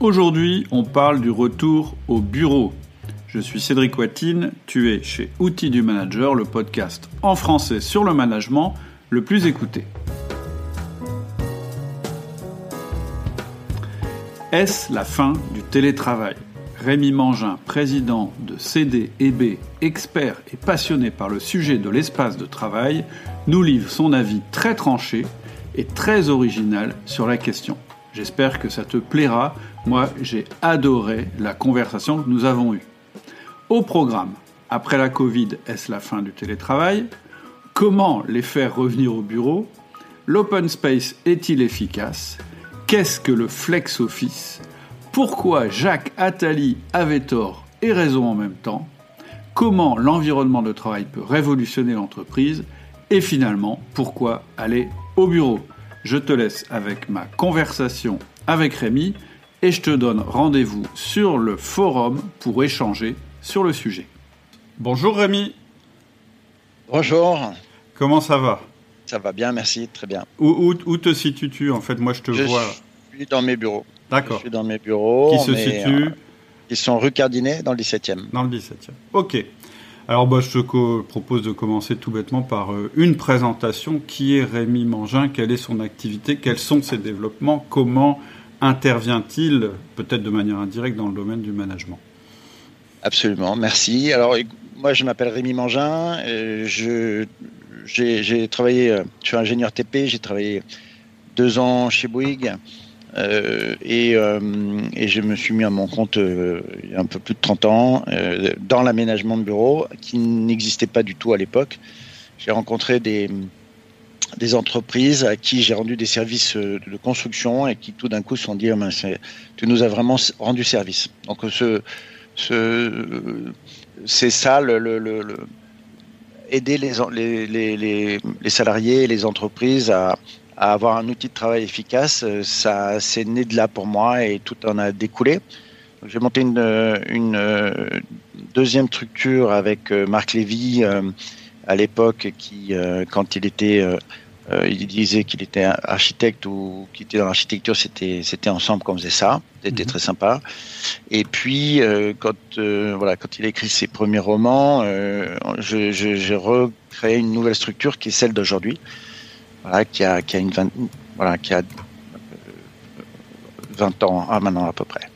Aujourd'hui, on parle du retour au bureau. Je suis Cédric Watine, tu es chez Outils du Manager, le podcast en français sur le management le plus écouté. Est-ce la fin du télétravail? Rémi Mangin, président de CD&B, expert et passionné par le sujet de l'espace de travail, nous livre son avis très tranché et très original sur la question. J'espère que ça te plaira. Moi, j'ai adoré la conversation que nous avons eue. Au programme, après la Covid, est-ce la fin du télétravail? Comment les faire revenir au bureau? L'open space est-il efficace? Qu'est-ce que le flex office? Pourquoi Jacques Attali avait tort et raison en même temps? Comment l'environnement de travail peut révolutionner l'entreprise? Et finalement, pourquoi aller au bureau? Je te laisse avec ma conversation avec Rémi et je te donne rendez-vous sur le forum pour échanger sur le sujet. Bonjour Rémi. Bonjour. Comment ça va? Ça va bien, merci, très bien. Où, te situes-tu? En fait, moi je te vois. Je suis dans mes bureaux. D'accord. Je suis dans mes bureaux. Qui se situent euh, Ils sont rue Cardinet, dans le 17e. Dans le 17e. Ok. Alors bah, je te propose de commencer tout bêtement par euh, une présentation. Qui est Rémi Mangin? Quelle est son activité? Quels sont ses développements? Comment intervient-il, peut-être de manière indirecte, dans le domaine du management? Absolument, merci. Alors moi je m'appelle Rémi Mangin. J'ai, travaillé, euh, je suis ingénieur TP, j'ai travaillé deux ans chez Bouygues. Euh, et, euh, et, je me suis mis à mon compte euh, il y a un peu plus de 30 ans dans l'aménagement de bureaux qui n'existait pas du tout à l'époque. J'ai rencontré des, entreprises à qui j'ai rendu des services de construction et qui tout d'un coup se sont dit oh, tu nous as vraiment rendu service. Donc ce, ce, c'est ça aider les, les salariés et les entreprises à, à avoir un outil de travail efficace, euh, ça c'est né de là pour moi et tout en a découlé. J'ai monté une, euh, une, euh, deuxième structure avec Marc Lévy à l'époque qui, quand il était, il disait qu'il était architecte ou qu'il était dans l'architecture, c'était c'était ensemble qu'on faisait ça. C'était mhm. très sympa. Et puis quand voilà, quand il a écrit ses premiers romans, j'ai recréé une nouvelle structure qui est celle d'aujourd'hui qui a, qui a une 20, voilà, qui a 20 ans ah, maintenant à peu près.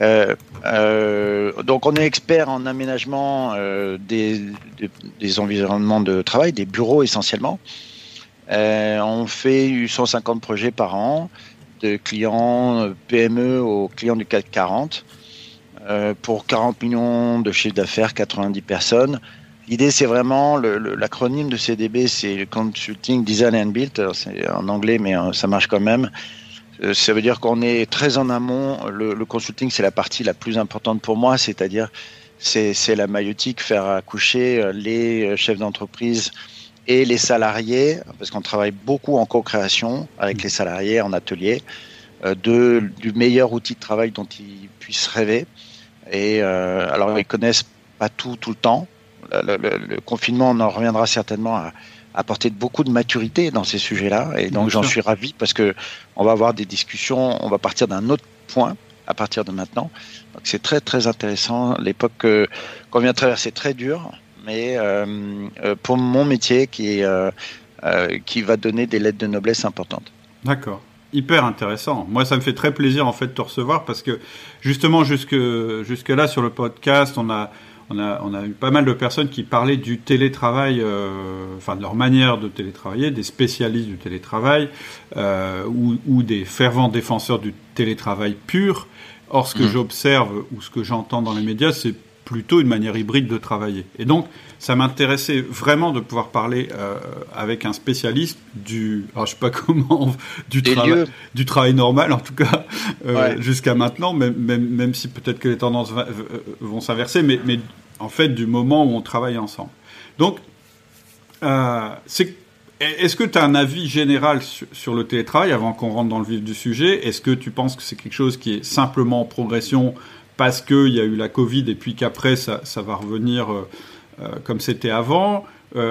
Euh, euh, donc on est expert en aménagement euh, des, des, environnements de travail, des bureaux essentiellement. on fait 150 projets par an, de clients PME aux clients du CAC 40, pour 40 millions de chiffre d'affaires, 90 personnes. L'idée, c'est vraiment l'acronyme de CDB, c'est Consulting Design and Build. C'est en anglais, mais euh, ça marche quand même. Euh, ça veut dire qu'on est très en amont. Le, consulting, c'est la partie la plus importante pour moi, c'est-à-dire c'est la maïotique, faire accoucher euh, les chefs d'entreprise et les salariés, parce qu'on travaille beaucoup en co-création avec les salariés en atelier, de, du meilleur outil de travail dont ils puissent rêver. Et alors, ils connaissent pas tout tout le temps, le, confinement, on en reviendra certainement à apporter beaucoup de maturité dans ces sujets-là. Et donc j'en suis ravi parce que on va avoir des discussions, on va partir d'un autre point à partir de maintenant. Donc c'est très très intéressant. L'époque qu'on vient de traverser est très dure, mais euh, euh, pour mon métier qui, euh, qui va donner des lettres de noblesse importantes. D'accord hyper intéressant. Moi, ça me fait très plaisir en fait de te recevoir parce que justement jusque jusque là sur le podcast, on a on a, eu pas mal de personnes qui parlaient du télétravail, euh, enfin de leur manière de télétravailler, des spécialistes du télétravail euh, ou, des fervents défenseurs du télétravail pur. Or, ce que mmh. j'observe ou ce que j'entends dans les médias, c'est plutôt une manière hybride de travailler. Et donc, ça m'intéressait vraiment de pouvoir parler euh, avec un spécialiste du, alors je sais pas comment, du, travail, du travail normal en tout cas euh, jusqu'à maintenant, même, même, même si peut-être que les tendances vont s'inverser, mais, mais en fait du moment où on travaille ensemble. Donc, euh, est-ce que tu as un avis général sur, le télétravail avant qu'on rentre dans le vif du sujet? Est-ce que tu penses que c'est quelque chose qui est simplement en progression parce qu'il y a eu la Covid et puis qu'après ça, ça, va revenir euh, euh, comme c'était avant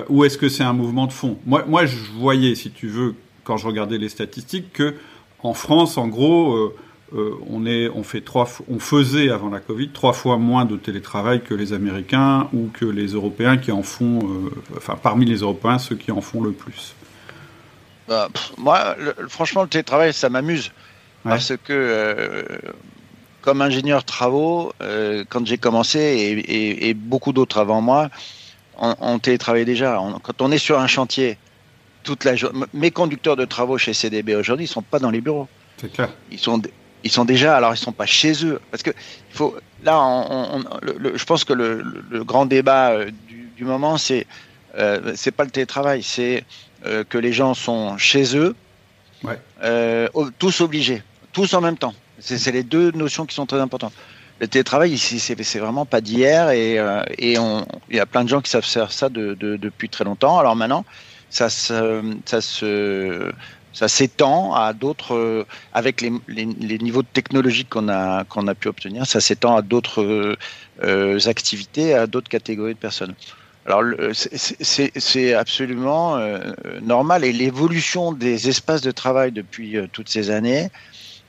Ou est-ce que c'est un mouvement de fond? Moi, moi, je voyais, si tu veux, quand je regardais les statistiques, que en France, en gros, on, est, on, fait trois, on faisait avant la Covid trois fois moins de télétravail que les Américains ou que les Européens qui en font, euh, enfin parmi les Européens, ceux qui en font le plus. Bah, moi, franchement, le télétravail, ça m'amuse. Parce que, comme ingénieur travaux, quand j'ai commencé, et, beaucoup d'autres avant moi, on, télétravaillait déjà. quand on est sur un chantier, toute la mes conducteurs de travaux chez CDB aujourd'hui, ils sont pas dans les bureaux. C'est clair. Ils sont, ils sont déjà, alors ils sont pas chez eux, parce que il faut, là, on, je pense que le, grand débat euh, du, moment, c'est euh, c'est pas le télétravail, c'est euh, que les gens sont chez eux, euh, tous obligés, tous en même temps. C'est les deux notions qui sont très importantes. Le télétravail, ici, c'est vraiment pas d'hier et, et il y a plein de gens qui savent faire ça de, depuis très longtemps. Alors maintenant, ça se, ça se ça s'étend à d'autres, euh, avec les, les, niveaux technologiques qu'on a, qu'on a pu obtenir, ça s'étend à d'autres euh, activités, à d'autres catégories de personnes. Alors, c'est absolument euh, normal et l'évolution des espaces de travail depuis toutes ces années,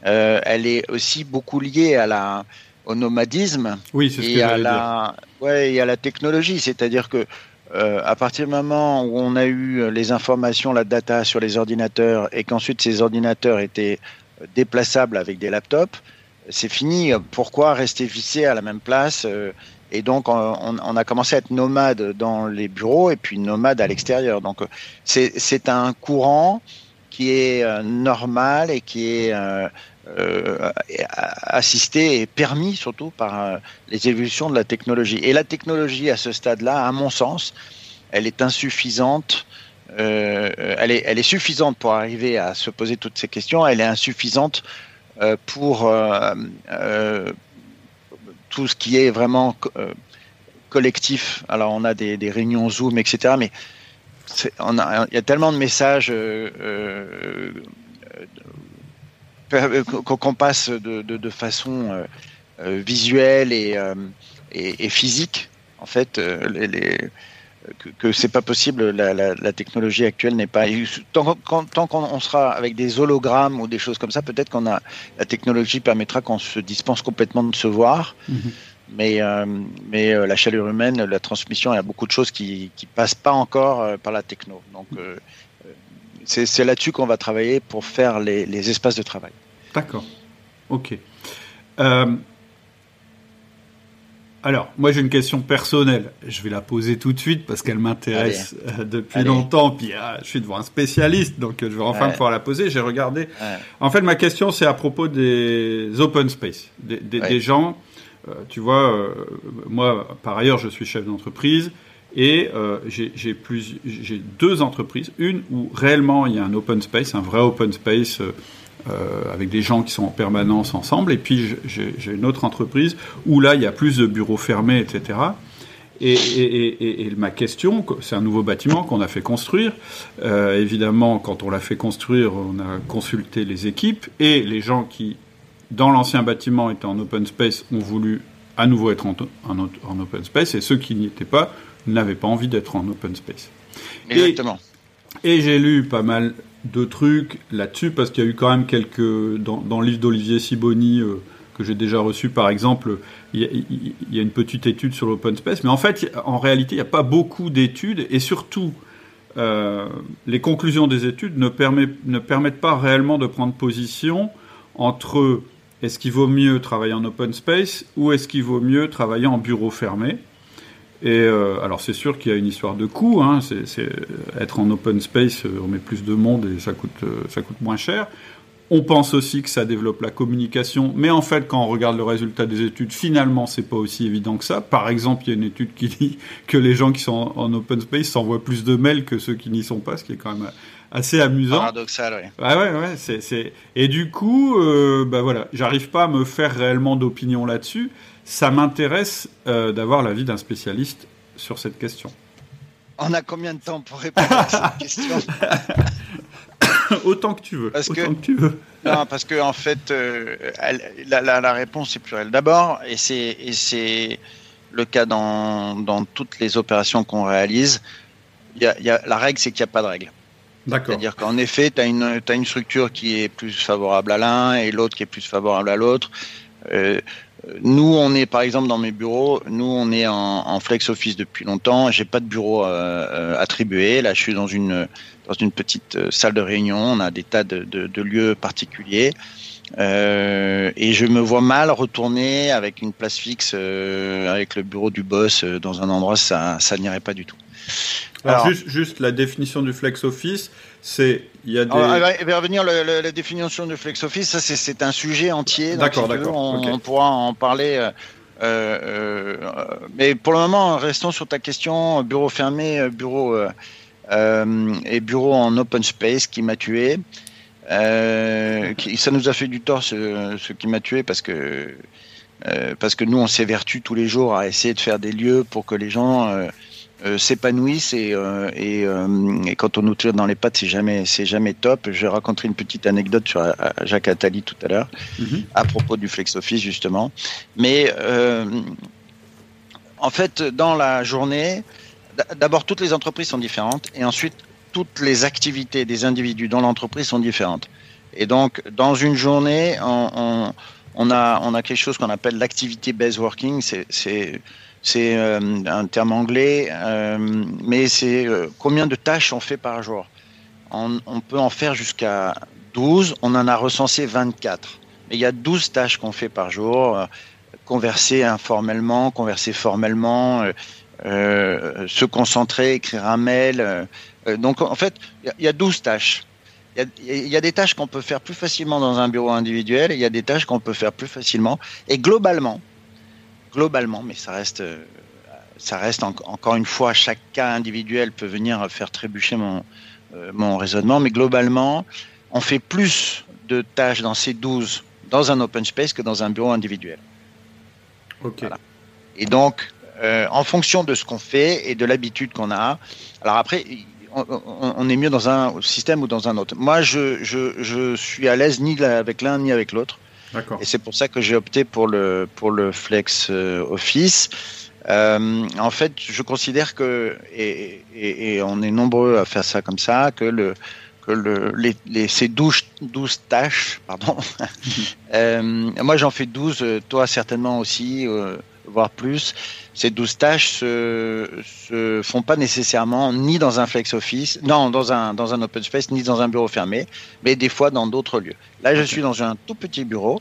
elle est aussi beaucoup liée à la, au nomadisme oui, et, à la, ouais, et à la technologie. C'est-à-dire que euh, à partir du moment où on a eu les informations, la data sur les ordinateurs et qu'ensuite ces ordinateurs étaient déplaçables avec des laptops, c'est fini. Pourquoi rester vissé à la même place euh, Et donc on, a commencé à être nomade dans les bureaux et puis nomade à l'extérieur. Donc c'est un courant qui est euh, normal et qui est euh, assisté et permis surtout par euh, les évolutions de la technologie. Et la technologie à ce stade-là, à mon sens, elle est insuffisante. Euh, elle, est, elle est suffisante pour arriver à se poser toutes ces questions. Elle est insuffisante pour tout ce qui est vraiment collectif. Alors on a des, des réunions Zoom, etc. Mais il y a tellement de messages euh, qu'on passe de, façon euh, euh, visuelle et, et, physique, en fait, les, que, que c'est pas possible. La, technologie actuelle n'est pas. Tant, tant qu'on sera avec des hologrammes ou des choses comme ça, peut-être qu'on a la technologie permettra qu'on se dispense complètement de se voir. Mm-hmm. Mais, mais la chaleur humaine, la transmission, il y a beaucoup de choses qui qui passent pas encore par la techno. Donc c'est là-dessus qu'on va travailler pour faire les, les espaces de travail. D'accord. Ok. Euh, alors, moi j'ai une question personnelle. Je vais la poser tout de suite parce qu'elle m'intéresse euh, depuis longtemps. Puis ah, je suis devant un spécialiste, donc euh, je vais enfin pouvoir la poser. J'ai regardé. En fait, ma question c'est à propos des open space, des, gens. tu vois, moi par ailleurs je suis chef d'entreprise. Et j'ai deux entreprises. Une où réellement il y a un open space, un vrai open space euh, avec des gens qui sont en permanence ensemble. Et puis j'ai une autre entreprise où là, il y a plus de bureaux fermés, etc. Et, et, et, ma question, c'est un nouveau bâtiment qu'on a fait construire. Euh, évidemment, quand on l'a fait construire, on a consulté les équipes et les gens qui, dans l'ancien bâtiment, étaient en open space, ont voulu à nouveau être en, en, open space et ceux qui n'y étaient pas n'avaient pas envie d'être en open space. Exactement. Et, j'ai lu pas mal deux trucs là-dessus, parce qu'il y a eu quand même quelques. Dans, le livre d'Olivier Siboni, euh, que j'ai déjà reçu par exemple, il y, a, une petite étude sur l'open space, mais en fait, en réalité, il n'y a pas beaucoup d'études, et surtout, euh, les conclusions des études ne permettent pas réellement de prendre position entre est-ce qu'il vaut mieux travailler en open space ou est-ce qu'il vaut mieux travailler en bureau fermé. Et euh, alors c'est sûr qu'il y a une histoire de coût. Hein, c'est être en open space, euh, on met plus de monde et ça coûte euh, ça coûte moins cher. On pense aussi que ça développe la communication, mais en fait, quand on regarde le résultat des études, finalement, c'est pas aussi évident que ça. Par exemple, il y a une étude qui dit que les gens qui sont en open space s'envoient plus de mails que ceux qui n'y sont pas, ce qui est quand même assez amusant. Paradoxal, oui. Ah ouais, ouais, c'est, Et du coup, euh, bah voilà, j'arrive pas à me faire réellement d'opinion là-dessus ça m'intéresse euh, d'avoir l'avis d'un spécialiste sur cette question. On a combien de temps pour répondre à cette question? Autant que tu veux. Parce que, tu veux. non, parce que en fait, euh, la, réponse est plurielle. D'abord, et c'est le cas dans, dans, toutes les opérations qu'on réalise, y a, y a, la règle, c'est qu'il n'y a pas de règle. C'est-à-dire qu'en effet, tu as une, as une structure qui est plus favorable à l'un et l'autre qui est plus favorable à l'autre. Euh, nous, on est par exemple dans mes bureaux, nous on est en, flex office depuis longtemps. J'ai pas de bureau euh, euh, attribué. Là, je suis dans une dans une petite euh, salle de réunion. On a des tas de, de, lieux particuliers. Et je me vois mal retourner avec une place fixe, avec le bureau du boss dans un endroit, ça, ça n'irait pas du tout. Alors, juste, juste, la définition du flex office, c'est il y a des. va revenir la, la, définition du flex office. Ça, c'est un sujet entier. D'accord, d'accord. On, pourra en parler. Euh, euh, mais pour le moment, restons sur ta question bureau fermé, bureau euh, et bureau en open space qui m'a tué. Qui, ça nous a fait du tort ce, ce qui m'a tué parce que parce que nous on s'évertue tous les jours à essayer de faire des lieux pour que les gens euh, s'épanouissent et, euh, euh, et, quand on nous tire dans les pattes, c'est jamais, c'est jamais top. Je vais raconter une petite anecdote sur Jacques Attali tout à l'heure mhm. à propos du flex office justement. Mais en fait, dans la journée, d'abord toutes les entreprises sont différentes et ensuite toutes les activités des individus dans l'entreprise sont différentes. Et donc, dans une journée, on, on, on a, on a quelque chose qu'on appelle l'activité based working. C'est c'est euh, un terme anglais, euh, mais c'est euh, combien de tâches on fait par jour? On, peut en faire jusqu'à 12, on en a recensé 24. Mais il y a 12 tâches qu'on fait par jour, converser informellement, converser formellement, se concentrer, écrire un mail. donc en fait, il y a 12 tâches. Il y, y, a des tâches qu'on peut faire plus facilement dans un bureau individuel et il y a des tâches qu'on peut faire plus facilement. Et globalement, globalement, mais ça reste, euh, ça reste encore une fois, chaque cas individuel peut venir faire trébucher mon, euh, mon raisonnement, mais globalement, on fait plus de tâches dans ces 12 dans un open space que dans un bureau individuel. Ok. Et donc, euh, en fonction de ce qu'on fait et de l'habitude qu'on a, alors après, on, est mieux dans un système ou dans un autre. Moi, je, je, je suis à l'aise ni avec l'un ni avec l'autre. Et c'est pour ça que j'ai opté pour le, pour le Flex euh, Office. Euh, en fait, je considère que, et, et, et, on est nombreux à faire ça comme ça, que le, que le, les, les, ces 12, 12 tâches, pardon, euh, moi j'en fais 12, toi certainement aussi, euh, voire plus. Ces 12 tâches se, se font pas nécessairement ni dans un flex office, non, dans un, dans un open space, ni dans un bureau fermé, mais des fois dans d'autres lieux. Là, je suis dans un tout petit bureau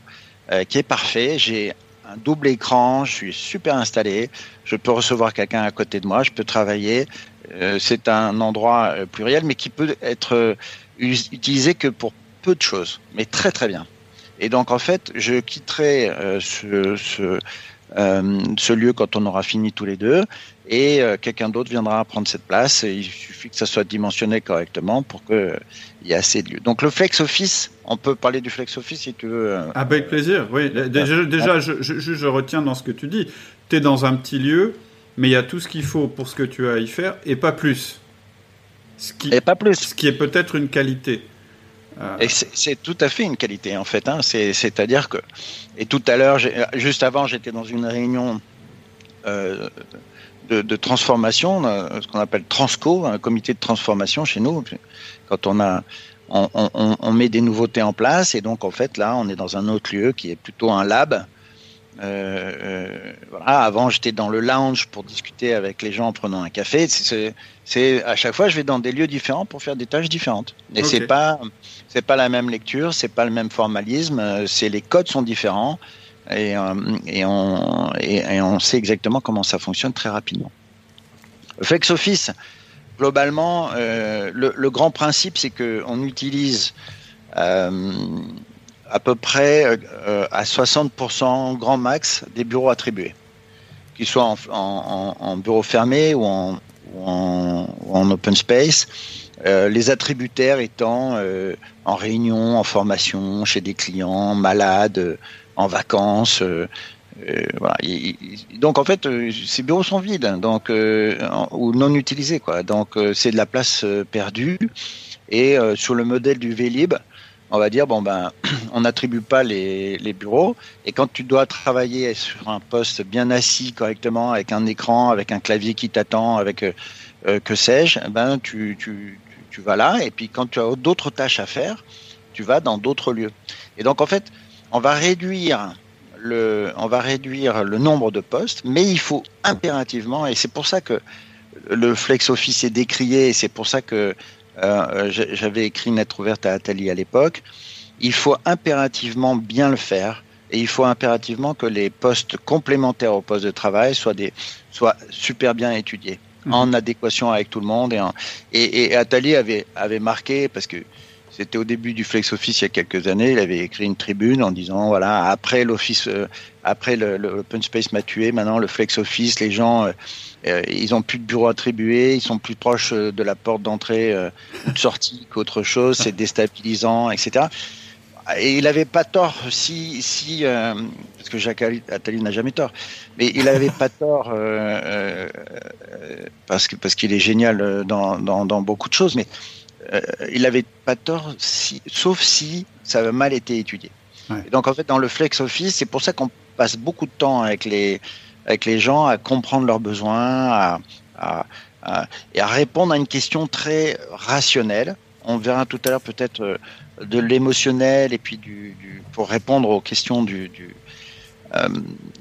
euh, qui est parfait. J'ai un double écran, je suis super installé, je peux recevoir quelqu'un à côté de moi, je peux travailler. Euh, c'est un endroit euh, pluriel, mais qui peut être utilisé que pour peu de choses, mais très très bien. Et donc en fait, je quitterai ce, ce ce lieu quand on aura fini tous les deux et euh, quelqu'un d'autre viendra prendre cette place. il suffit que ça soit dimensionné correctement pour qu'il y ait assez de lieux. Donc le flex office, on peut parler du flex office si tu veux. Euh. Avec plaisir, oui. Déjà, déjà je, je, je, retiens dans ce que tu dis. Tu es dans un petit lieu, mais il y a tout ce qu'il faut pour ce que tu as à y faire et pas plus. Ce qui, et pas plus. Ce qui est peut-être une qualité. Et c'est tout à fait une qualité en fait. Hein. C'est-à-dire que, et tout à l'heure, juste avant, j'étais dans une réunion euh, de, transformation, euh, ce qu'on appelle Transco, un comité de transformation chez nous. Quand on a, on, met des nouveautés en place, et donc en fait là, on est dans un autre lieu qui est plutôt un lab. Euh, euh voilà. Avant, j'étais dans le lounge pour discuter avec les gens en prenant un café. C'est à chaque fois, je vais dans des lieux différents pour faire des tâches différentes. Et c'est pas c'est pas la même lecture, c'est pas le même formalisme, euh, c'est les codes sont différents et, euh, et, on, et, on sait exactement comment ça fonctionne très rapidement. Flex Office, globalement, euh, le, le, grand principe, c'est que on utilise à peu près euh, à 60% grand max des bureaux attribués, qu'ils soient en, en, en, bureau fermé ou en, open space. Euh, les attributaires étant euh, en réunion, en formation, chez des clients, malades, en vacances. donc en fait, ces bureaux sont vides, hein, donc ou non utilisés, quoi. Donc c'est de la place perdue. Et sur le modèle du Vélib, on va dire bon ben on n'attribue pas les, les, bureaux et quand tu dois travailler sur un poste bien assis correctement avec un écran avec un clavier qui t'attend avec euh, que sais-je ben tu, tu, tu vas là, et puis quand tu as d'autres tâches à faire, tu vas dans d'autres lieux. Et donc en fait, on va réduire le, on va réduire le nombre de postes, mais il faut impérativement, et c'est pour ça que le flex office est décrié, et c'est pour ça que euh, j'avais écrit une lettre ouverte à Atali à l'époque. Il faut impérativement bien le faire, et il faut impérativement que les postes complémentaires au poste de travail soient des, soient super bien étudiés, mmh. en adéquation avec tout le monde. Et, et, et Atali avait, avait marqué parce que c'était au début du Flex Office il y a quelques années. Il avait écrit une tribune en disant voilà après l'office, euh, après le, open space m'a tué. Maintenant le Flex Office, les gens euh, euh, ils ont plus de bureaux attribués, ils sont plus proches de la porte d'entrée ou de sortie qu'autre chose. C'est déstabilisant, etc. Et il avait pas tort si si parce que Jacques Attali n'a jamais tort, mais il avait pas tort parce que parce qu'il est génial dans, dans, dans beaucoup de choses, mais euh, il n'avait pas tort, si, sauf si ça avait mal été étudié. donc en fait, dans le flex office, c'est pour ça qu'on passe beaucoup de temps avec les avec les gens à comprendre leurs besoins, à, à, et à répondre à une question très rationnelle. On verra tout à l'heure peut-être euh, de l'émotionnel et puis du, du, pour répondre aux questions du, du euh,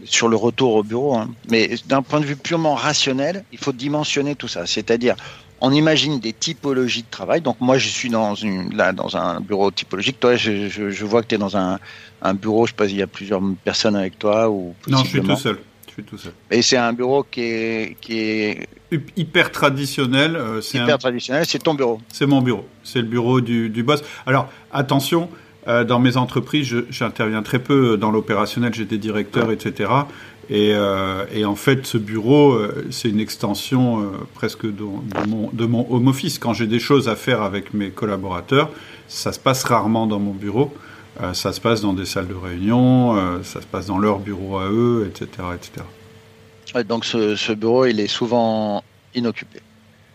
sur le retour au bureau. Hein. Mais d'un point de vue purement rationnel, il faut dimensionner tout ça. C'est-à-dire, on imagine des typologies de travail. Donc moi, je suis dans une là dans un bureau typologique. Toi, je, je, vois que tu es dans un, un, bureau. Je sais pas, il y a plusieurs personnes avec toi ou non, je suis tout seul. Je suis tout seul. Et c'est un bureau qui est qui est hyper traditionnel. Euh, c'est hyper traditionnel. C'est ton bureau. C'est mon bureau. C'est le bureau du, du boss. Alors attention. Euh, dans mes entreprises, j'interviens très peu dans l'opérationnel, j'ai des directeurs, etc. Euh, et, en fait, ce bureau, euh, c'est une extension euh, presque de, mon, de, mon, home office. Quand j'ai des choses à faire avec mes collaborateurs, ça se passe rarement dans mon bureau. ça se passe dans des salles de réunion, ça se passe dans leur bureau à eux, etc. etc. donc ce, ce, bureau, il est souvent inoccupé.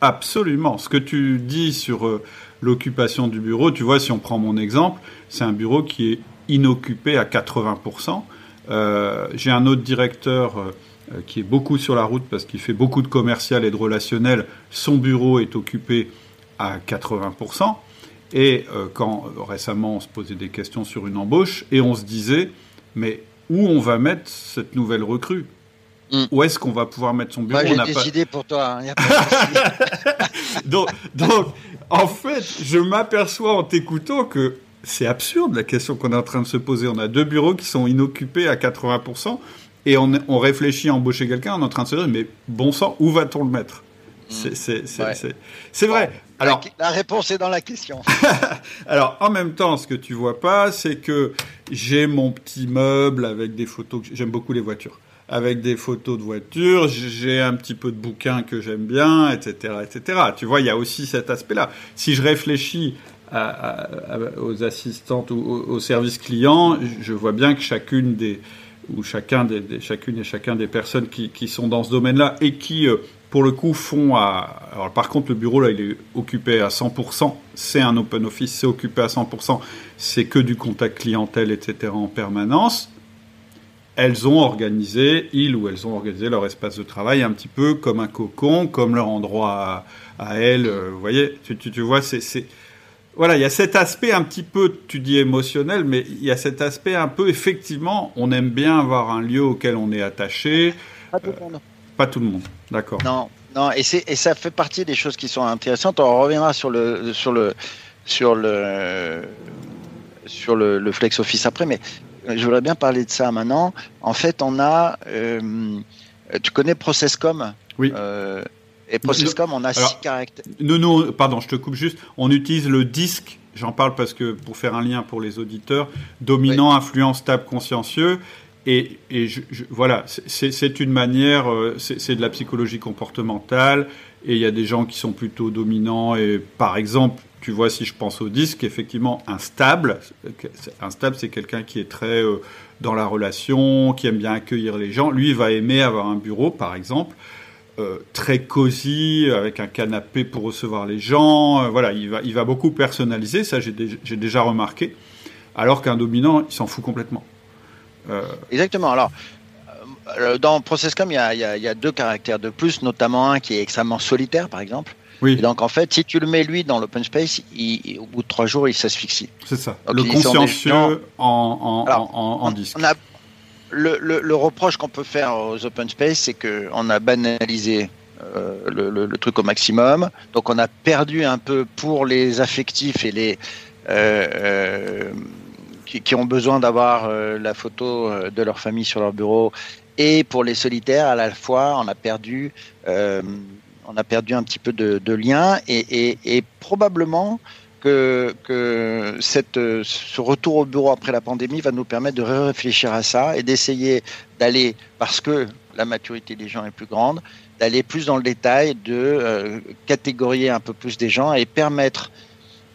Absolument. Ce que tu dis sur l'occupation du bureau, tu vois, si on prend mon exemple, c'est un bureau qui est inoccupé à 80%. Euh, j'ai un autre directeur euh, qui est beaucoup sur la route parce qu'il fait beaucoup de commercial et de relationnel. Son bureau est occupé à 80%. Et euh, quand récemment on se posait des questions sur une embauche et on se disait, mais où on va mettre cette nouvelle recrue? Hmm. Où est-ce qu'on va pouvoir mettre son bureau? Moi, j'ai décidé pour toi. Hein, donc, donc, en fait, je m'aperçois en t'écoutant que c'est absurde la question qu'on est en train de se poser. On a deux bureaux qui sont inoccupés à 80%, et on, réfléchit à embaucher quelqu'un, on est en train de se dire, mais bon sang, où va-t-on le mettre? Hmm. C'est vrai. Alors, la, réponse est dans la question. Alors, en même temps, ce que tu vois pas, c'est que j'ai mon petit meuble avec des photos. J'aime beaucoup les voitures. Avec des photos de voitures, j'ai un petit peu de bouquins que j'aime bien, etc., etc. Tu vois, il y a aussi cet aspect-là. Si je réfléchis aux assistantes ou aux, services clients, je vois bien que chacune des ou chacun des, chacune et chacun des personnes qui, qui sont dans ce domaine-là et qui euh, pour le coup font à alors par contre le bureau là il est occupé à 100% c'est un open office c'est occupé à 100% c'est que du contact clientèle etc en permanence. Elles ont organisé, ils ou elles ont organisé leur espace de travail un petit peu comme un cocon, comme leur endroit à, elles. Euh, vous voyez, tu, tu, tu vois, c'est voilà, il y a cet aspect un petit peu, tu dis émotionnel, mais il y a cet aspect un peu, effectivement, on aime bien avoir un lieu auquel on est attaché. Pas tout le monde. pas tout le monde, d'accord. Non, non, et, et ça fait partie des choses qui sont intéressantes. On reviendra sur le, sur le, sur le, sur le, Flex Office après, mais je voudrais bien parler de ça maintenant. En fait, on a, euh, tu connais Processcom Oui. Euh, et Processcom, on a six caractères. Non, non, pardon, je te coupe juste. On utilise le disque, j'en parle parce que pour faire un lien pour les auditeurs, dominant, influent, stable, consciencieux. Et, et je, voilà, c'est une manière, euh, c'est de la psychologie comportementale. Et il y a des gens qui sont plutôt dominants. Et par exemple, tu vois, si je pense au disque, effectivement, instable, instable, c'est quelqu'un qui est très euh, dans la relation, qui aime bien accueillir les gens. Lui, il va aimer avoir un bureau, par exemple. Euh, très cosy, avec un canapé pour recevoir les gens. Euh, voilà, il va, il va beaucoup personnaliser, ça j'ai déjà remarqué. Alors qu'un dominant, il s'en fout complètement. Euh, Exactement. Alors, dans Processcom, il y, a, il, y a, il y, a, deux caractères de plus, notamment un qui est extrêmement solitaire, par exemple. Oui. donc en fait, si tu le mets lui dans l'open space, au bout de trois jours, il s'asphyxie. C'est ça. le consciencieux en, en, en, disque. Le, reproche qu'on peut faire aux open space, c'est qu'on a banalisé euh, le, truc au maximum. Donc on a perdu un peu pour les affectifs et les euh, euh, qui, ont besoin d'avoir la photo de leur famille sur leur bureau et pour les solitaires à la fois on a perdu on a perdu un petit peu de, de lien et, probablement que, que ce retour au bureau après la pandémie va nous permettre de réfléchir à ça et d'essayer d'aller, parce que la maturité des gens est plus grande, d'aller plus dans le détail, de euh, catégorier un peu plus des gens et permettre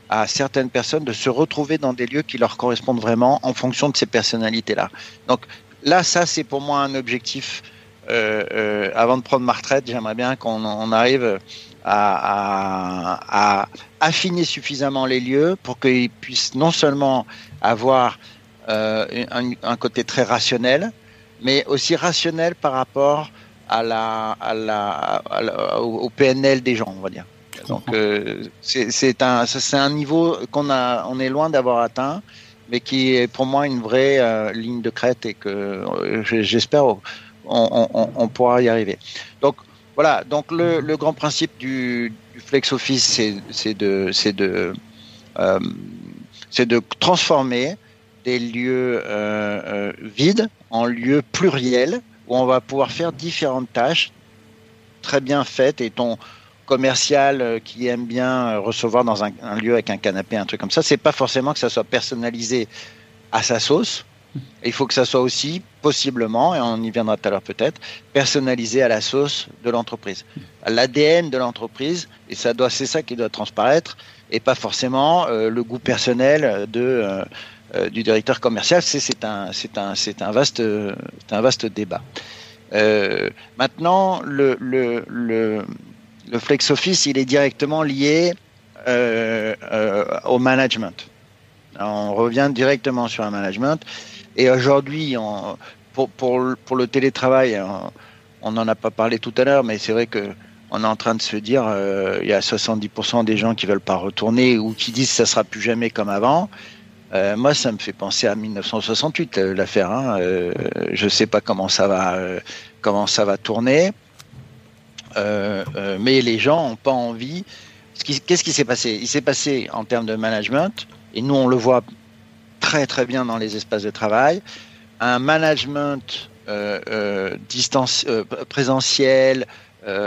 à certaines personnes de se retrouver dans des lieux qui leur correspondent vraiment en fonction de ces personnalités-là. Donc là, ça, c'est pour moi un objectif. Euh, euh, avant de prendre ma retraite, j'aimerais bien qu'on arrive à, à, affiner suffisamment les lieux pour qu'ils puissent non seulement avoir un, un, côté très rationnel, mais aussi rationnel par rapport à la, à la, au PNL des gens, on va dire. Donc euh, c'est un, niveau qu'on a, on est loin d'avoir atteint, mais qui est pour moi une vraie euh, ligne de crête et que euh, j'espère on, on, on, pourra y arriver. Donc voilà, donc le, le grand principe du, du flex office, c'est de, c'est de, euh, c'est de transformer des lieux vides en lieux pluriels où on va pouvoir faire différentes tâches très bien faites et ton commercial euh, qui aime bien euh, recevoir dans un, lieu avec un canapé, un truc comme ça, c'est pas forcément que ça soit personnalisé à sa sauce. Il faut que ça soit aussi, possiblement, et on y viendra tout à l'heure peut-être, personnalisé à la sauce de l'entreprise, à l'ADN de l'entreprise, et ça doit, c'est ça qui doit transparaître, et pas forcément euh, le goût personnel de euh, du directeur commercial, c'est un, un, un, vaste, un vaste débat. Euh, maintenant, le, le, le, le, flex office, il est directement lié euh, au management. On revient directement sur un management. Et aujourd'hui, pour, le télétravail, on n'en a pas parlé tout à l'heure, mais c'est vrai que on est en train de se dire, il y a 70% des gens qui veulent pas retourner ou qui disent que ça sera plus jamais comme avant. Euh, moi, ça me fait penser à 1968 euh, l'affaire. Hein. Euh, je sais pas comment ça va, euh, comment ça va tourner, mais les gens n'ont pas envie. Qu'est-ce qui s'est passé? Il s'est passé en termes de management, et nous on le voit très très bien dans les espaces de travail, un management distance, présentiel,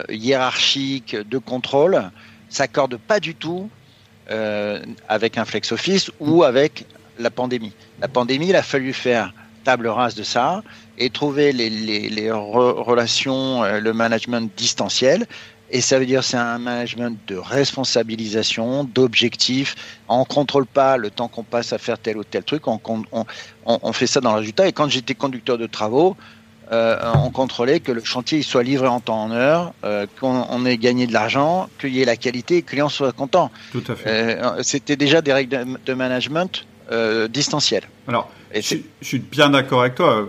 hiérarchique, de contrôle, s'accorde pas du tout euh, avec un flex office ou avec la pandémie. La pandémie, il a fallu faire table rase de ça et trouver les, relations, euh, le management distanciel. Et ça veut dire c'est un management de responsabilisation, d'objectifs. On contrôle pas le temps qu'on passe à faire tel ou tel truc. On, on, on fait ça dans le résultat. Et quand j'étais conducteur de travaux, euh, on contrôlait que le chantier soit livré en temps en heure, euh, qu'on ait gagné de l'argent, qu'il y ait la qualité et que le client soit content. Tout à fait. Euh, c'était déjà des règles de, management distancielles. Alors, je, suis bien d'accord avec toi.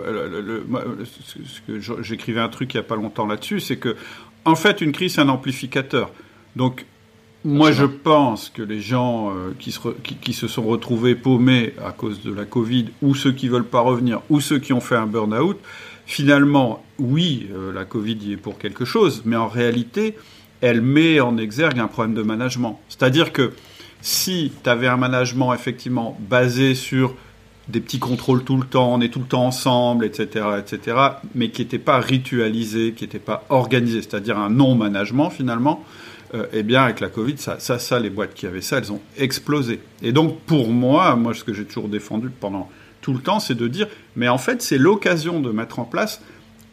J'écrivais un truc il n'y a pas longtemps là-dessus, c'est que, en fait, une crise, c'est un amplificateur. Donc, moi, je pense que les gens qui, se qui, se sont retrouvés paumés à cause de la Covid, ou ceux qui veulent pas revenir, ou ceux qui ont fait un burn-out, finalement, oui, euh, la Covid y est pour quelque chose, mais en réalité, elle met en exergue un problème de management. C'est-à-dire que si tu avais un management effectivement basé sur des petits contrôles tout le temps, on est tout le temps ensemble, etc., etc., mais qui n'était pas ritualisé, qui n'était pas organisé, c'est-à-dire un non-management finalement, euh, eh bien avec la Covid, ça, ça, ça, les boîtes qui avaient ça, elles ont explosé. Et donc pour moi, moi ce que j'ai toujours défendu pendant tout le temps, c'est de dire, mais en fait, c'est l'occasion de mettre en place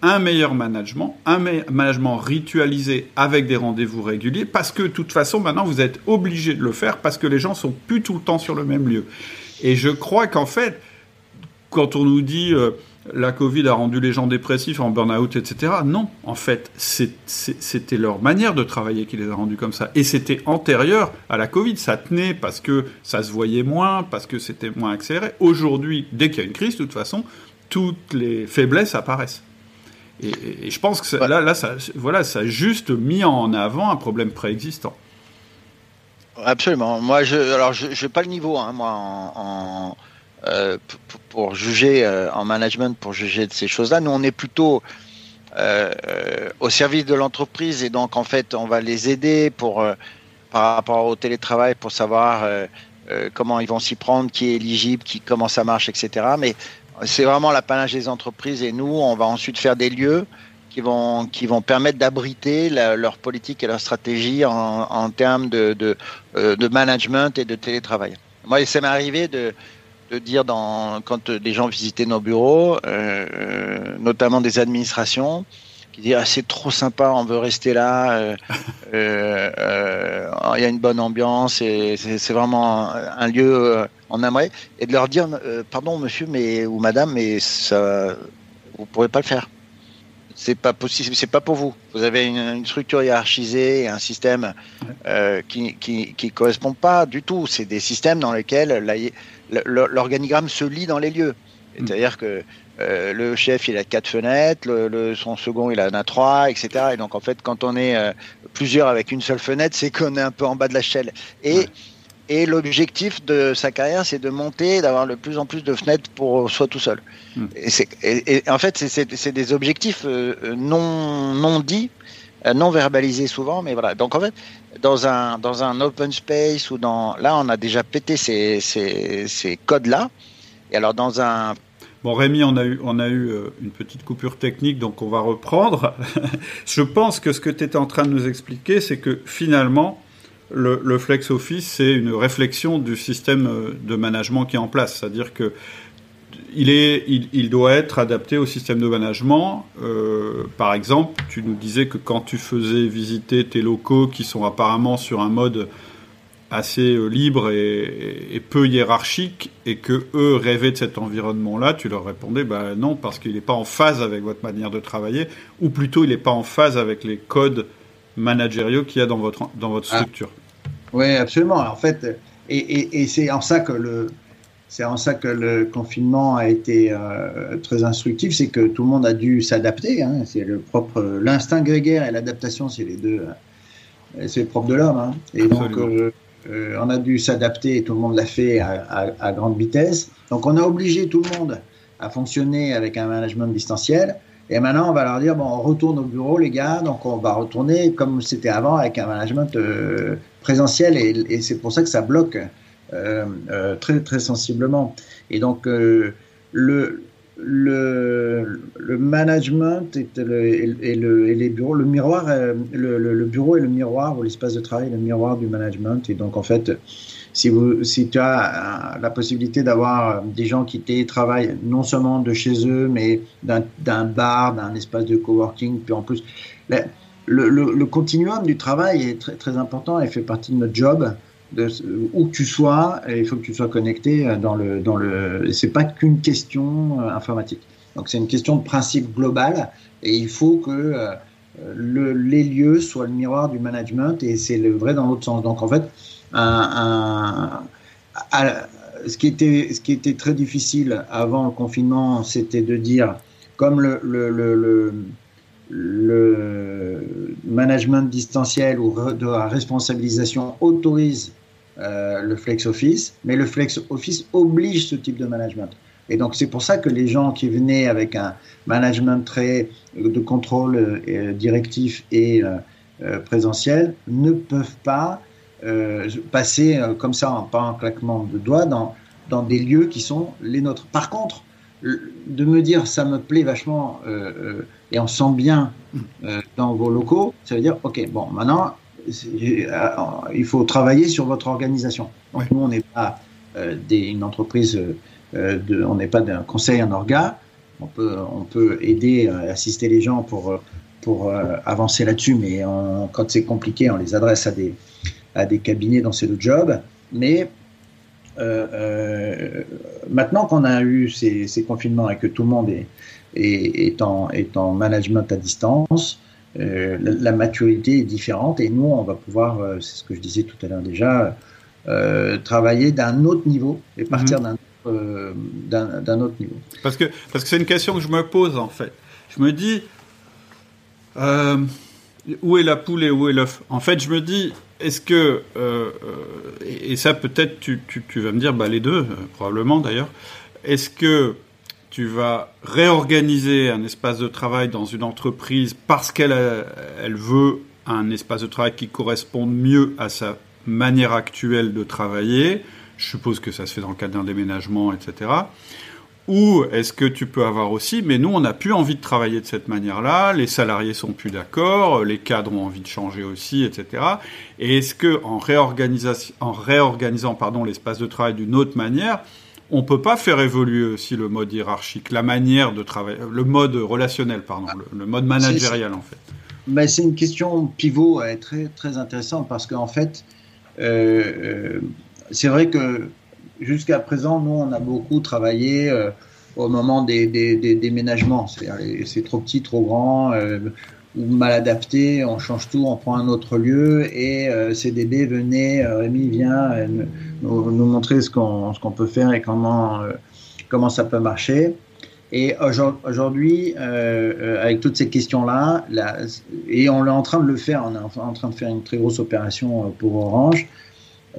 un meilleur management, un management ritualisé avec des rendez-vous réguliers, parce que de toute façon, maintenant, vous êtes obligé de le faire parce que les gens sont plus tout le temps sur le même lieu. Et je crois qu'en fait, quand on nous dit euh, la Covid a rendu les gens dépressifs, en burn-out, etc. Non, en fait, c'était leur manière de travailler qui les a rendus comme ça. Et c'était antérieur à la Covid. Ça tenait parce que ça se voyait moins, parce que c'était moins accéléré. Aujourd'hui, dès qu'il y a une crise, de toute façon, toutes les faiblesses apparaissent. Et, je pense que là, là ça, voilà, ça a juste mis en avant un problème préexistant. Absolument. Moi, je, alors, je n'ai pas le niveau, hein, moi, en, euh, pour, juger en management, pour juger de ces choses-là. Nous, on est plutôt au service de l'entreprise et donc, en fait, on va les aider pour, par rapport au télétravail pour savoir comment ils vont s'y prendre, qui est éligible, qui, comment ça marche, etc. Mais c'est vraiment l'apanage des entreprises et nous, on va ensuite faire des lieux qui vont, qui vont permettre d'abriter leur politique et leur stratégie en, en termes de, de, euh, de, management et de télétravail. Moi, ça m'est arrivé de, de dire dans, quand des gens visitaient nos bureaux, euh, notamment des administrations, qui disent ah, c'est trop sympa, on veut rester là, euh, euh, euh il y a une bonne ambiance et c'est vraiment un, lieu en aimerait, et de leur dire pardon monsieur mais ou madame mais ça vous pourrez pas le faire c'est pas possible, c'est pas pour vous. Vous avez une, structure hiérarchisée, un système euh, qui, qui, qui correspond pas du tout. C'est des systèmes dans lesquels l'organigramme se lit dans les lieux. Mm. C'est-à-dire que euh, le chef il a quatre fenêtres, le, son second il en a trois, etc. Et donc en fait quand on est euh, plusieurs avec une seule fenêtre, c'est qu'on est un peu en bas de la chaîne. Et et l'objectif de sa carrière, c'est de monter, d'avoir le plus en plus de fenêtres pour soi tout seul. Hmm. Et, en fait, c'est des objectifs euh, non, non dits, euh, non verbalisés souvent, mais voilà. Donc en fait, dans un, dans un open space ou dans. Là, on a déjà pété ces, ces, codes-là. Et alors, dans un Bon, Rémi, on a eu, on a eu euh, une petite coupure technique, donc on va reprendre. Je pense que ce que tu étais en train de nous expliquer, c'est que finalement, le, flex office, c'est une réflexion du système euh, de management qui est en place. C'est-à-dire que il, est, il, doit être adapté au système de management. Euh, par exemple, tu nous disais que quand tu faisais visiter tes locaux qui sont apparemment sur un mode assez euh, libre et, peu hiérarchique et que eux rêvaient de cet environnement-là, tu leur répondais bah non parce qu'il n'est pas en phase avec votre manière de travailler ou plutôt il n'est pas en phase avec les codes managériaux qu'il y a dans votre dans votre ah. structure. Oui, absolument. En fait, et, c'est en ça que le c'est en ça que le confinement a été euh, très instructif, c'est que tout le monde a dû s'adapter. Hein. c'est le propre l'instinct grégaire et l'adaptation, c'est les deux, euh, c'est le propre de l'homme. Hein. et donc euh, on a dû s'adapter et tout le monde l'a fait à, à, grande vitesse. Donc on a obligé tout le monde à fonctionner avec un management distanciel. Et maintenant, on va leur dire, bon, on retourne au bureau, les gars, donc on va retourner comme c'était avant avec un management présentiel, et, c'est pour ça que ça bloque très, très sensiblement. Et donc, le, le, le management et, et, les bureaux, le miroir, le, bureau est le miroir, ou l'espace de travail est le miroir du management, et donc en fait, si, vous, si tu as la possibilité d'avoir des gens qui télétravaillent non seulement de chez eux, mais d'un bar, d'un espace de coworking, puis en plus, le, le, continuum du travail est très important et fait partie de notre job. Où que tu sois, il faut que tu sois connecté dans le dans le. C'est pas qu'une question euh, informatique. Donc c'est une question de principe global et il faut que euh, le, les lieux soient le miroir du management et c'est le vrai dans l'autre sens. Donc en fait, ce, qui était, très difficile avant le confinement, c'était de dire, comme le management distanciel ou de la responsabilisation autorise euh, le flex office, mais le flex office oblige ce type de management. Et donc c'est pour ça que les gens qui venaient avec un management très de contrôle euh, directif et euh, présentiel ne peuvent pas euh, passer euh, comme ça, en, pas un claquement de doigts, dans, dans des lieux qui sont les nôtres. Par contre, de me dire ça me plaît vachement euh, et on sent bien dans vos locaux, ça veut dire ok, bon, maintenant il faut travailler sur votre organisation. Donc, Nous, on n'est pas des, une entreprise, de, on n'est pas d'un conseil en orga. On peut, on peut aider, assister les gens pour, pour avancer là-dessus, mais quand c'est compliqué, on les adresse à des, à des cabinets dans ces deux jobs. Mais euh, euh, maintenant qu'on a eu ces, confinements et que tout le monde est, est, en, est en, management à distance, euh, la, maturité est différente et nous, on va pouvoir, c'est ce que je disais tout à l'heure déjà, travailler d'un autre niveau et partir mhm. d'un autre niveau. Parce que parce que c'est une question que je me pose en fait. Je me dis, où est la poule et où est l'œuf? En fait, je me dis, est-ce que, euh, et ça peut-être tu, tu, vas me dire, bah, les deux, probablement d'ailleurs, est-ce que tu vas réorganiser un espace de travail dans une entreprise parce qu'elle elle veut un espace de travail qui corresponde mieux à sa manière actuelle de travailler. Je suppose que ça se fait dans le cadre d'un déménagement, etc. Ou est-ce que tu peux avoir aussi, mais nous, on n'a plus envie de travailler de cette manière-là, les salariés sont plus d'accord, les cadres ont envie de changer aussi, etc. Et est-ce que en, réorganisant l'espace de travail d'une autre manière, on peut pas faire évoluer aussi le mode hiérarchique, la manière de travailler, le mode relationnel, pardon, le, mode managérial en fait. Ben, c'est une question pivot euh, très très intéressante parce qu'en fait, euh, euh, c'est vrai que jusqu'à présent, nous, on a beaucoup travaillé au moment des, déménagements. C'est trop petit, trop grand, ou mal adapté, on change tout, on prend un autre lieu et CDB venez, Rémi vient nous, montrer ce qu'on qu'on peut faire et comment, euh, comment ça peut marcher. Et aujourd'hui, euh, euh, avec toutes ces questions-là, et on est en train de le faire, on est en train de faire une très grosse opération pour Orange,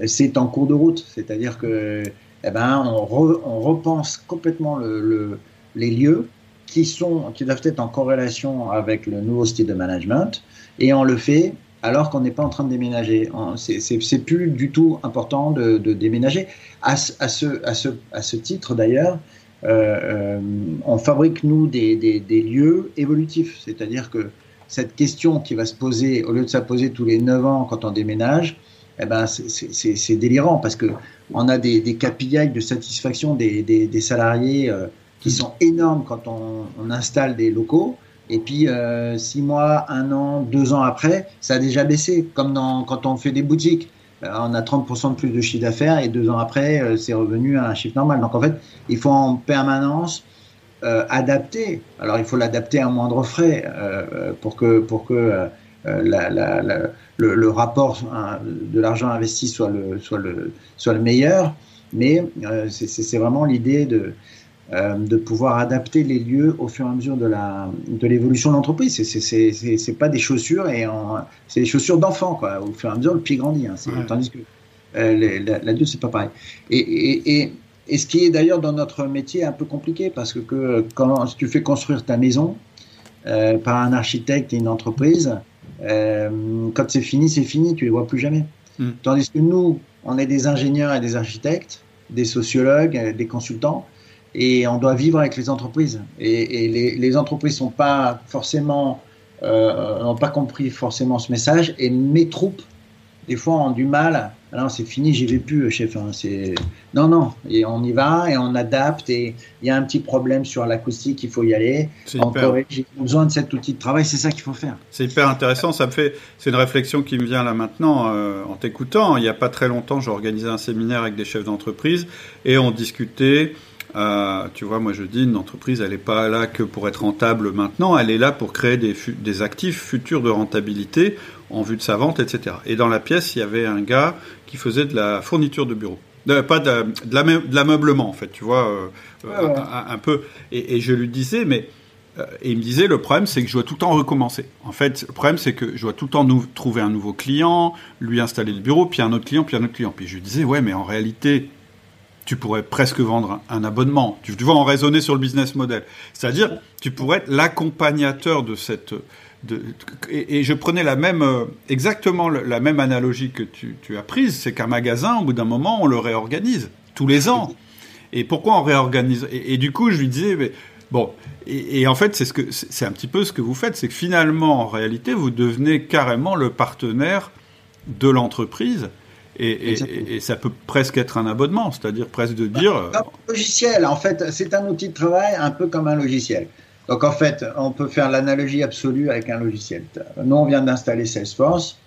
c'est en cours de route. C'est-à-dire que eh ben, on, on, repense complètement le, les lieux qui, sont, qui doivent être en corrélation avec le nouveau style de management, et on le fait alors qu'on n'est pas en train de déménager. C'est plus du tout important de, déménager. À, ce, titre d'ailleurs, euh, euh, on fabrique nous des, lieux évolutifs, c'est-à-dire que cette question qui va se poser, au lieu de se poser tous les 9 ans quand on déménage, eh ben c'est délirant parce que on a des, des de satisfaction des, salariés euh, qui sont énormes quand on installe des locaux. Et puis, euh, six mois, un an, deux ans après, ça a déjà baissé, comme dans, quand on fait des boutiques. Euh, on a 30% de plus de chiffre d'affaires et deux ans après, euh, c'est revenu à un chiffre normal. Donc, en fait, il faut en permanence adapter. Alors, il faut l'adapter à moindre frais pour que, pour que la, la, le, le, rapport hein, de l'argent investi soit le, soit, le, soit le meilleur. Mais c'est vraiment l'idée de euh, de pouvoir adapter les lieux au fur et à mesure de la de l'évolution de l'entreprise. C'est c'est pas des chaussures et c'est des chaussures d'enfants quoi. Au fur et à mesure, le pied grandit. Hein. Tandis que euh, l'adulte c'est pas pareil. Et, et, et, et, ce qui est d'ailleurs dans notre métier un peu compliqué parce que, que quand tu fais construire ta maison euh, par un architecte et une entreprise, euh, quand c'est fini, c'est fini, tu les vois plus jamais. Mm. Tandis que nous, on est des ingénieurs et des architectes, des sociologues, des consultants et on doit vivre avec les entreprises. Et, les, les, entreprises sont pas forcément euh, n'ont pas compris forcément ce message et mes troupes des fois ont du mal. Alors c'est fini, j'y vais plus, chef. Hein, c'est non, non. Et on y va et on adapte. Et il y a un petit problème sur l'acoustique, il faut y aller. J'ai besoin de cet outil de travail, c'est ça qu'il faut faire. C'est hyper intéressant. Ça me fait, c'est une réflexion qui me vient là maintenant euh, en t'écoutant. Il n'y a pas très longtemps, j'ai organisé un séminaire avec des chefs d'entreprise et on discutait euh, tu vois, moi je dis, une entreprise, elle n'est pas là que pour être rentable maintenant, elle est là pour créer des, des actifs futurs de rentabilité en vue de sa vente, etc. Et dans la pièce, il y avait un gars qui faisait de la fourniture de bureau. pas de, de l'ameublement, en fait, tu vois, euh, euh, un, peu. Et, je lui disais, mais. et il me disait, le problème, c'est que je dois tout le temps recommencer. En fait, le problème, c'est que je dois tout le temps nous, trouver un nouveau client, lui installer le bureau, puis un autre client, puis un autre client. Puis je lui disais, ouais, mais en réalité, tu pourrais presque vendre un abonnement. Tu, vois, en raisonner sur le business model. C'est-à-dire, tu pourrais être l'accompagnateur de cette. Et, je prenais la même, euh, exactement la même analogie que tu, as prise, c'est qu'un magasin, au bout d'un moment, on le réorganise tous les ans. Et pourquoi on réorganise? Et, du coup, je lui disais, mais, bon, et, et, en fait, c'est ce c'est un petit peu ce que vous faites, c'est que finalement, en réalité, vous devenez carrément le partenaire de l'entreprise et, ça peut presque être un abonnement, c'est-à-dire presque de dire. Un logiciel, en fait, c'est un outil de travail un peu comme un logiciel. Donc en fait, on peut faire l'analogie absolue avec un logiciel. Nous, on vient d'installer Salesforce.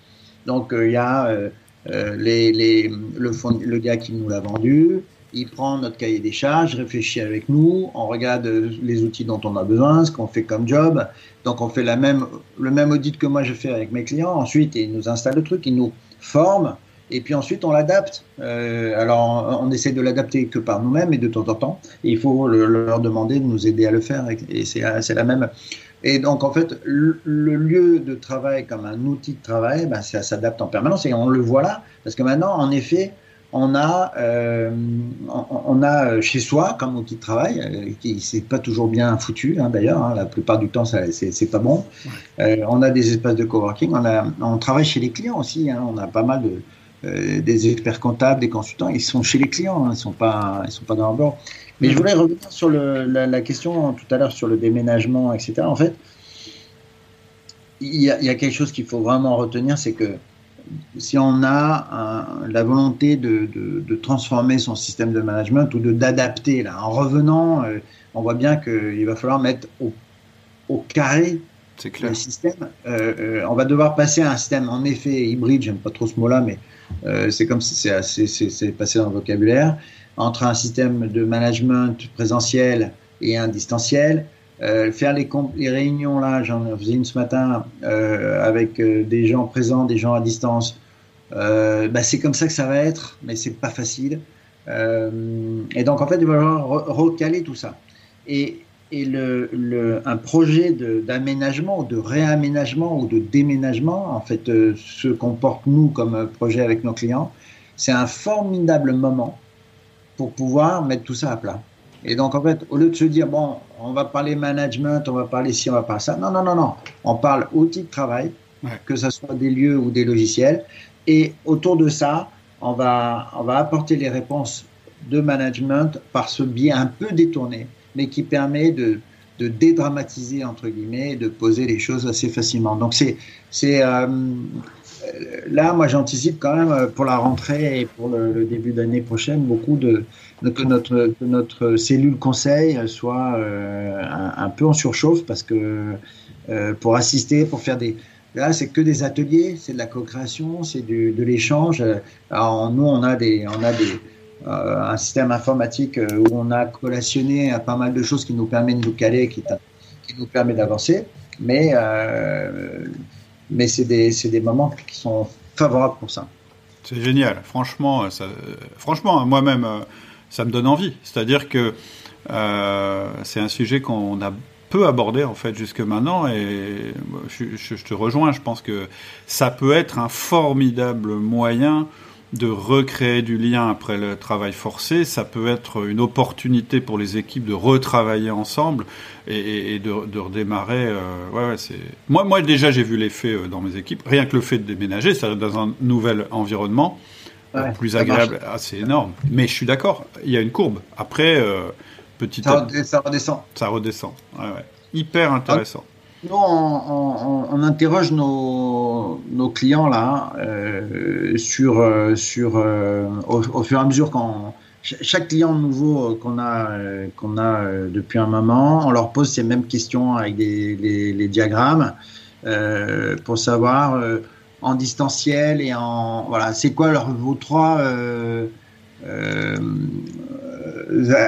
Donc euh, il y a euh, euh, les, les, le, le, gars qui nous l'a vendu, il prend notre cahier des charges, réfléchit avec nous, on regarde les outils dont on a besoin, ce qu'on fait comme job. Donc on fait la même, le même audit que moi je fais avec mes clients. Ensuite, il nous installe le truc, il nous forme et puis ensuite on l'adapte. Euh, alors on, essaie de l'adapter que par nous-mêmes et de temps en temps. Et il faut leur demander de nous aider à le faire. Et, c'est la même. Et donc en fait, le, lieu de travail comme un outil de travail, ben, ça s'adapte en permanence et on le voit là. Parce que maintenant, en effet, on a, euh, on a chez soi comme outil de travail, euh, qui c'est pas toujours bien foutu hein, d'ailleurs, hein, la plupart du temps c'est pas bon. Euh, on a des espaces de coworking, on, a, on travaille chez les clients aussi, hein, on a pas mal de, euh, des experts comptables, des consultants, ils sont chez les clients, hein, ils sont pas, ils sont pas dans leur bord. Mais je voulais revenir sur le, la, question tout à l'heure sur le déménagement, etc. En fait, il y, a, y a quelque chose qu'il faut vraiment retenir, c'est que si on a la volonté de, de, de, transformer son système de management ou de d'adapter, là, en revenant, euh, on voit bien qu'il va falloir mettre au, au carré le système. Euh, on va devoir passer à un système en effet hybride, j'aime pas trop ce mot-là, mais euh, c'est comme si c'est passé dans le vocabulaire, entre un système de management présentiel et un distanciel. Euh, faire les, réunions là, j'en faisais une ce matin euh, avec des gens présents, des gens à distance. Bah, c'est comme ça que ça va être, mais c'est pas facile. et donc en fait, il va falloir recaler tout ça. Et, et le, le, un projet d'aménagement, de, de, réaménagement ou de déménagement, en fait, ce qu'on porte nous comme projet avec nos clients, c'est un formidable moment pour pouvoir mettre tout ça à plat. Et donc, en fait, au lieu de se dire, bon, on va parler management, on va parler ci, on va parler ça, non, non, non, non. On parle outils de travail, que ce soit des lieux ou des logiciels. Et autour de ça, on va, on va apporter les réponses de management par ce biais un peu détourné, mais qui permet de, dédramatiser, entre guillemets, de poser les choses assez facilement. Donc, c'est, euh, là, moi, j'anticipe quand même euh, pour la rentrée et pour le, début d'année prochaine beaucoup de, que notre, notre cellule conseil soit euh, un, peu en surchauffe parce que pour assister, pour faire des là, c'est que des ateliers, c'est de la co-création, c'est de l'échange. Alors nous, on a des un système informatique où on a collationné pas mal de choses qui nous permet de nous caler, qui, nous permet d'avancer, mais mais c'est des, des, moments qui sont favorables pour ça. C'est génial, franchement, franchement, moi-même, euh, ça me donne envie. C'est-à-dire que euh, c'est un sujet qu'on a peu abordé en fait jusque maintenant et je, te rejoins. Je pense que ça peut être un formidable moyen de recréer du lien après le travail forcé. Ça peut être une opportunité pour les équipes de retravailler ensemble et, de, redémarrer. Euh, ouais, ouais, c'est... Moi, moi, déjà, j'ai vu l'effet euh, dans mes équipes. Rien que le fait de déménager, ça dans un nouvel environnement, euh, plus agréable, c'est énorme. Mais je suis d'accord, il y a une courbe. Après, petit ça, ça redescend. Ça redescend. Ouais. Hyper intéressant. Nous, on, interroge nos, nos, clients là euh, sur, euh, sur euh, au, fur et à mesure quand chaque client nouveau qu'on a qu'on a depuis un moment, on leur pose ces mêmes questions avec des les, diagrammes pour savoir en distanciel et en voilà c'est quoi leur, vos trois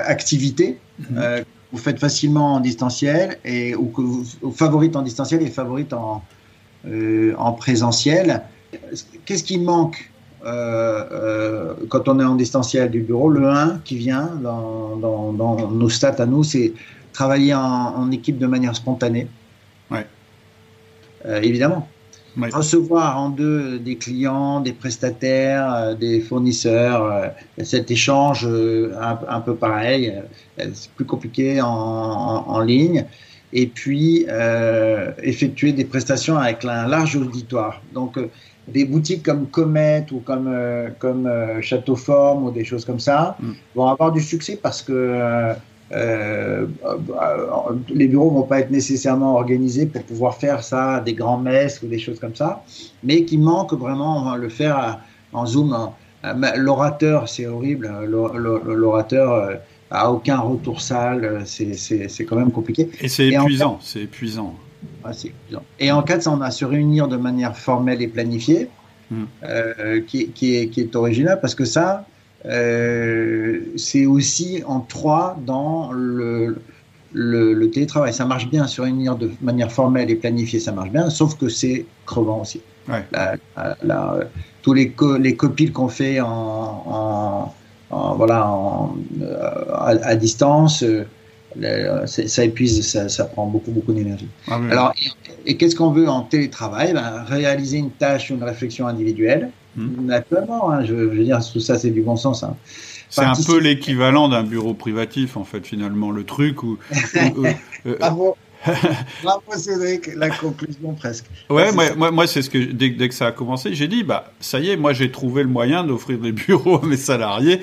activités. Mm-hmm vous faites facilement en distanciel et ou que vous, favorite en distanciel et favorite en, euh, en présentiel. Qu'est-ce qui manque euh, euh, quand on est en distanciel du bureau? Le 1 qui vient dans, dans, dans nos stats à nous, c'est travailler en, en, équipe de manière spontanée. Ouais. Évidemment. Recevoir en deux des clients, des prestataires, des fournisseurs, cet échange euh, un, peu pareil, c'est plus compliqué en, en, ligne. Et puis effectuer des prestations avec un large auditoire. Donc des boutiques comme Comet ou comme, comme Château Forme ou des choses comme ça mm. vont avoir du succès parce que euh, les bureaux vont pas être nécessairement organisés pour pouvoir faire ça, des grands messes ou des choses comme ça, mais qui manquent vraiment, on va le faire en Zoom. L'orateur, c'est horrible, l'orateur euh, a aucun retour salle, c'est quand même compliqué. Et c'est épuisant, c'est épuisant. Épuisant. Et en cas de ça, on a se réunir de manière formelle et planifiée, hmm. euh, qui, qui, est, qui est original, parce que ça, euh, c'est aussi en trois dans le, le, télétravail. Ça marche bien, se réunir de manière formelle et planifiée, ça marche bien, sauf que c'est crevant aussi. tous les, les copies qu'on fait en, voilà, à, distance, ça épuise, ça, prend beaucoup, beaucoup d'énergie. Ah Alors, et, qu'est-ce qu'on veut en télétravail? Ben, Réaliser une tâche, une réflexion individuelle. Hmm. Naturellement, hein, je, veux dire, tout ça, c'est du bon sens. Hein. C'est un peu l'équivalent d'un bureau privatif, en fait, finalement, le truc où. Euh, Bravo. Bravo Cédric, la conclusion presque. Ouais, moi, moi, moi c'est ce que dès, dès, que ça a commencé, j'ai dit bah ça y est, moi j'ai trouvé le moyen d'offrir des bureaux à mes salariés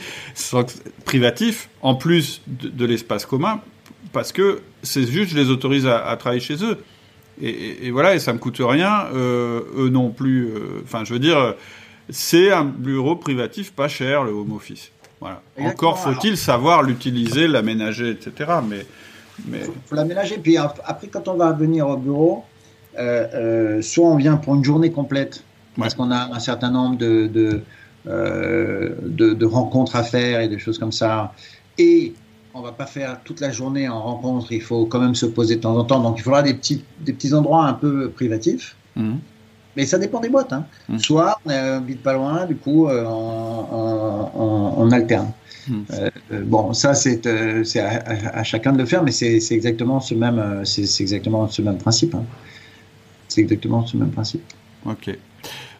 privatifs en plus de l'espace commun parce que c'est juste je les autorise à, travailler chez eux. Et, voilà, et ça me coûte rien, euh, eux non plus. Euh, enfin, je veux dire, c'est un bureau privatif pas cher, le home office. Voilà. Encore faut-il savoir l'utiliser, l'aménager, etc. Mais, mais... Faut, l'aménager. Puis après, quand on va venir au bureau, euh, soit on vient pour une journée complète, parce qu'on a un certain nombre de, de, de, rencontres à faire et des choses comme ça, et on va pas faire toute la journée en rencontre, il faut quand même se poser de temps en temps. Donc il faudra des petits, des petits endroits un peu privatifs. Mhm. Mais ça dépend des boîtes. Hein. Mhm. Soit on habite pas loin, du coup euh, on, alterne. Mhm. Euh, bon, ça c'est à, chacun de le faire, mais c'est exactement ce même c'est exactement ce même principe. Hein. C'est exactement ce même principe. Ok.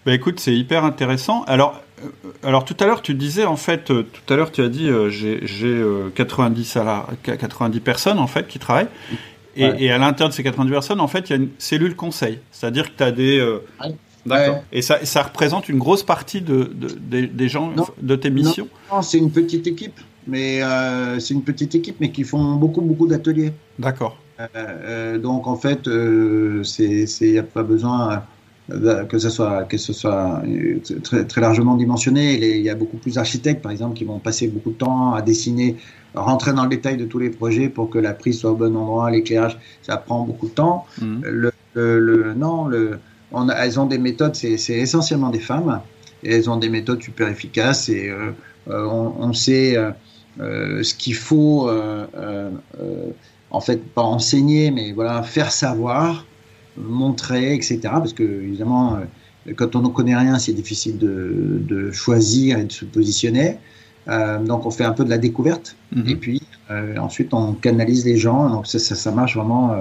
Bah écoute, c'est hyper intéressant. Alors, euh, alors tout à l'heure, tu disais en fait, euh, tout à l'heure tu as dit euh, j'ai 90 90 personnes en fait qui travaillent. Et, à l'intérieur de ces 90 personnes, en fait, il y a une cellule conseil. C'est-à-dire que tu as des. D'accord. Et ça, ça, représente une grosse partie de, des gens de tes missions Non, c'est une petite équipe. Mais c'est une petite équipe, mais qui font beaucoup, beaucoup d'ateliers. D'accord. donc en fait, il n'y a pas besoin euh, que ce soit, que ce soit euh, très, très largement dimensionné. Il y a beaucoup plus d'architectes, par exemple, qui vont passer beaucoup de temps à dessiner, rentrer dans le détail de tous les projets pour que la prise soit au bon endroit, l'éclairage, ça prend beaucoup de temps. Mmh. Le, le, non, le, on elles ont des méthodes, c'est essentiellement des femmes, et elles ont des méthodes super efficaces et euh, on, on, sait euh, ce qu'il faut, en fait, pas enseigner, mais voilà, faire savoir montrer, etc. Parce que, évidemment, euh, quand on ne connaît rien, c'est difficile de, de, choisir et de se positionner. Euh, donc, on fait un peu de la découverte. Mhm. Et puis, euh, ensuite, on canalise les gens. Donc, ça, ça, marche vraiment.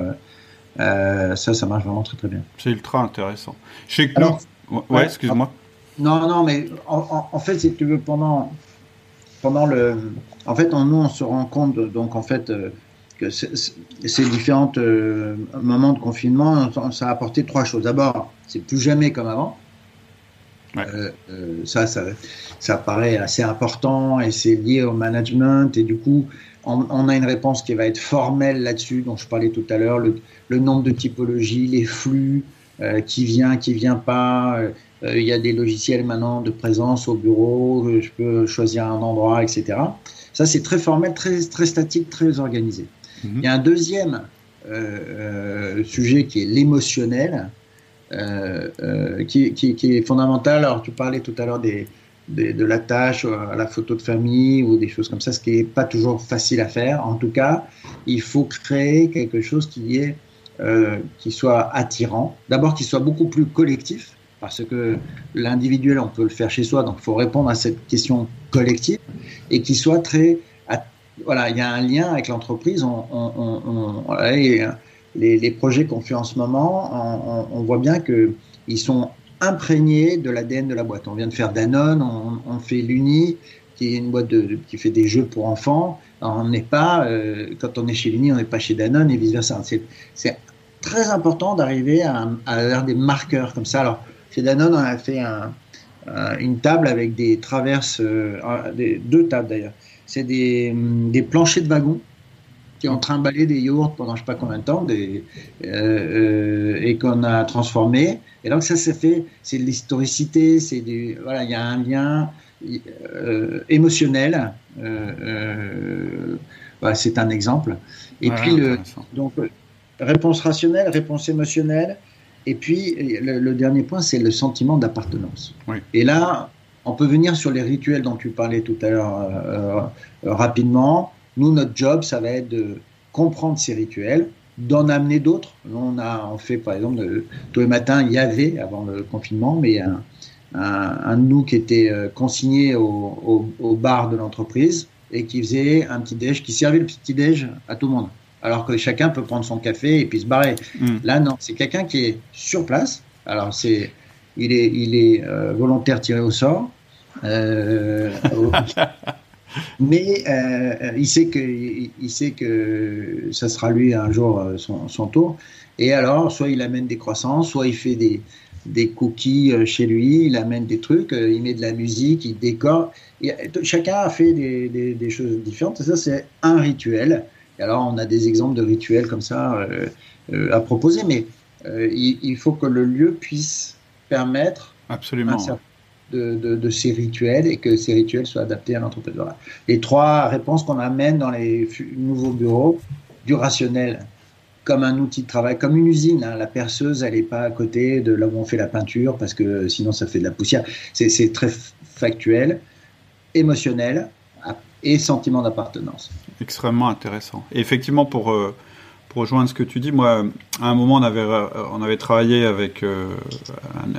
Ça, ça marche vraiment très, très bien. C'est ultra intéressant. Chez Alors, ouais, excuse-moi. Non, non, mais en, en, fait, si tu veux, pendant, pendant le. En fait, nous, on se rend compte, donc, en fait, que ces différents euh, moments de confinement, ça a apporté trois choses. D'abord, c'est plus jamais comme avant. Euh, euh, ça, ça, ça, paraît assez important et c'est lié au management. Et du coup, on, a une réponse qui va être formelle là-dessus, dont je parlais tout à l'heure, le, nombre de typologies, les flux, qui vient, qui vient pas. Il y a des logiciels maintenant de présence au bureau, je peux choisir un endroit, etc. Ça, c'est très formel, très, très statique, très organisé. Il y a un deuxième euh, euh, sujet qui est l'émotionnel, euh, qui, est fondamental. Alors, tu parlais tout à l'heure des, de la tâche à la photo de famille ou des choses comme ça, ce qui n'est pas toujours facile à faire. En tout cas, il faut créer quelque chose qui, est, qui soit attirant. D'abord, qui soit beaucoup plus collectif, parce que l'individuel, on peut le faire chez soi, donc il faut répondre à cette question collective, et qui soit très voilà, il y a un lien avec l'entreprise. On, les, projets qu'on fait en ce moment, on, voit bien que ils sont imprégnés de l'ADN de la boîte. On vient de faire Danone, on, fait l'Uni, qui est une boîte qui fait des jeux pour enfants. on n'est pas, euh, quand on est chez l'Uni, on n'est pas chez Danone et vice versa. C'est très important d'arriver à, à des marqueurs comme ça. Alors, chez Danone, on a fait une table avec des traverses, euh, deux tables d'ailleurs, c'est des, des, planchers de wagons qui ont trimballé des yaourts pendant je sais pas combien de temps des, euh, euh, et qu'on a transformé. Et donc ça, c'est fait, c'est de l'historicité, c'est du, voilà, il y a un lien euh, émotionnel. C'est un exemple. Et puis le, donc réponse rationnelle, réponse émotionnelle. Et puis le, dernier point, c'est le sentiment d'appartenance. Et là, on peut venir sur les rituels dont tu parlais tout à l'heure rapidement. Nous, notre job, ça va être de comprendre ces rituels, d'en amener d'autres. On a on fait par exemple tous les matins il y avait avant le confinement, mais un, un, de nous qui était euh, consigné au, au, bar de l'entreprise et qui faisait un petit déj, qui servait le petit déj à tout le monde. Alors que chacun peut prendre son café et puis se barrer. Hmm. Là non, c'est quelqu'un qui est sur place. Alors c'est il est il est euh, volontaire tiré au sort. Euh, Mais euh, il sait que il sait que ça sera lui un jour euh, son, son, tour. Et alors, soit il amène des croissants, soit il fait des des cookies euh, chez lui, il amène des trucs, il met de la musique, il décore. chacun a fait des, des, des choses différentes. Et ça, c'est un rituel. Et alors, on a des exemples de rituels comme ça euh, à proposer, mais il, il, faut que le lieu puisse permettre Absolument de, ces rituels et que ces rituels soient adaptés à l'entreprise. Les trois réponses qu'on amène dans les nouveaux bureaux, du rationnel comme un outil de travail, comme une usine. Hein. La perceuse, elle n'est pas à côté de là où on fait la peinture parce que sinon ça fait de la poussière. C'est très factuel, émotionnel et sentiment d'appartenance. Extrêmement intéressant. Et effectivement, pour euh, pour rejoindre ce que tu dis, moi, à un moment, on avait, on avait travaillé avec euh,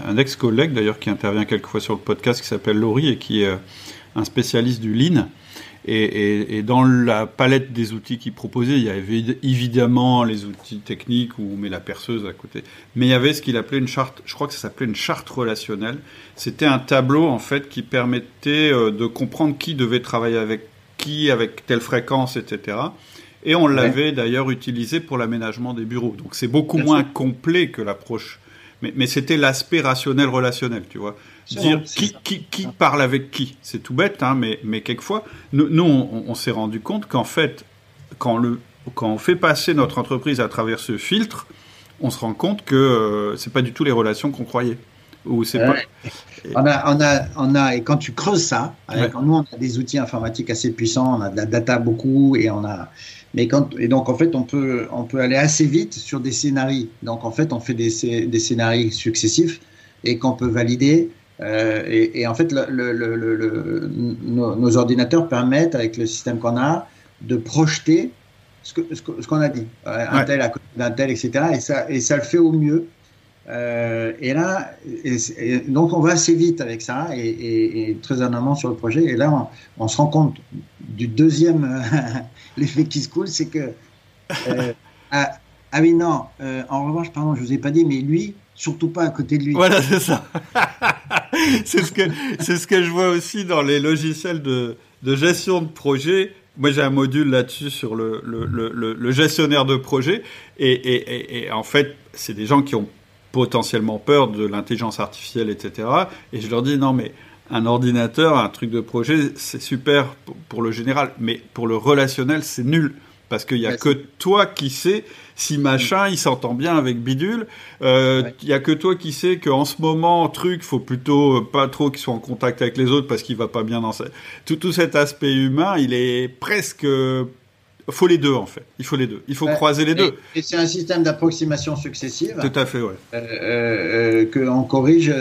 un, ex-collègue, d'ailleurs, qui intervient quelquefois sur le podcast, qui s'appelle Laurie et qui est euh, un spécialiste du Lean. Et, dans la palette des outils qu'il proposait, il y avait évidemment les outils techniques où on met la perceuse à côté. Mais il y avait ce qu'il appelait une charte, je crois que ça s'appelait une charte relationnelle. C'était un tableau, en fait, qui permettait euh, de comprendre qui devait travailler avec qui, avec telle fréquence, etc. Et on l'avait d'ailleurs utilisé pour l'aménagement des bureaux. Donc c'est beaucoup moins complet que l'approche. Mais, mais c'était l'aspect rationnel relationnel, tu vois. Dire qui, qui, qui, parle avec qui. C'est tout bête, hein, mais, mais quelquefois, nous, nous on, s'est rendu compte qu'en fait, quand, le, quand on fait passer notre entreprise à travers ce filtre, on se rend compte que euh, c'est pas du tout les relations qu'on croyait. Ou c'est pas... on, a, on, a, on a, et quand tu creuses ça, avec, nous on a des outils informatiques assez puissants, on a de la data beaucoup, et on a, mais quand, et donc, en fait, on peut, on peut aller assez vite sur des scénarios. Donc, en fait, on fait des, des scénarios successifs et qu'on peut valider. Euh, et, et, en fait, le, le, le, nos, nos, ordinateurs permettent, avec le système qu'on a, de projeter ce qu'on ce a dit, euh, un tel à côté d'un tel, etc. Et ça, et ça le fait au mieux. Euh, et là, et, donc on va assez vite avec ça et, et, très en amont sur le projet. Et là, on, on se rend compte du deuxième l'effet qui se coule, c'est que euh, ah, ah, oui non, euh, en revanche, pardon, je vous ai pas dit, mais lui, surtout pas à côté de lui. Voilà, c'est ça. c'est ce que c'est ce que je vois aussi dans les logiciels de, de gestion de projet. Moi, j'ai un module là-dessus sur le, le, le, le, gestionnaire de projet. Et, et, et en fait, c'est des gens qui ont potentiellement peur de l'intelligence artificielle, etc. Et je leur dis, non, mais un ordinateur, un truc de projet, c'est super pour, le général, mais pour le relationnel, c'est nul. Parce qu'il n'y a que toi qui sais si machin, il s'entend bien avec bidule. Euh, il n'y a que toi qui sais qu'en ce moment, truc, faut plutôt pas trop qu'il soit en contact avec les autres parce qu'il va pas bien dans sa... Tout, tout cet aspect humain, il est presque faut les deux en fait. Il faut les deux. Il faut croiser les deux. Et c'est un système d'approximation successive. Tout à fait, ouais. Euh, euh, que on corrige.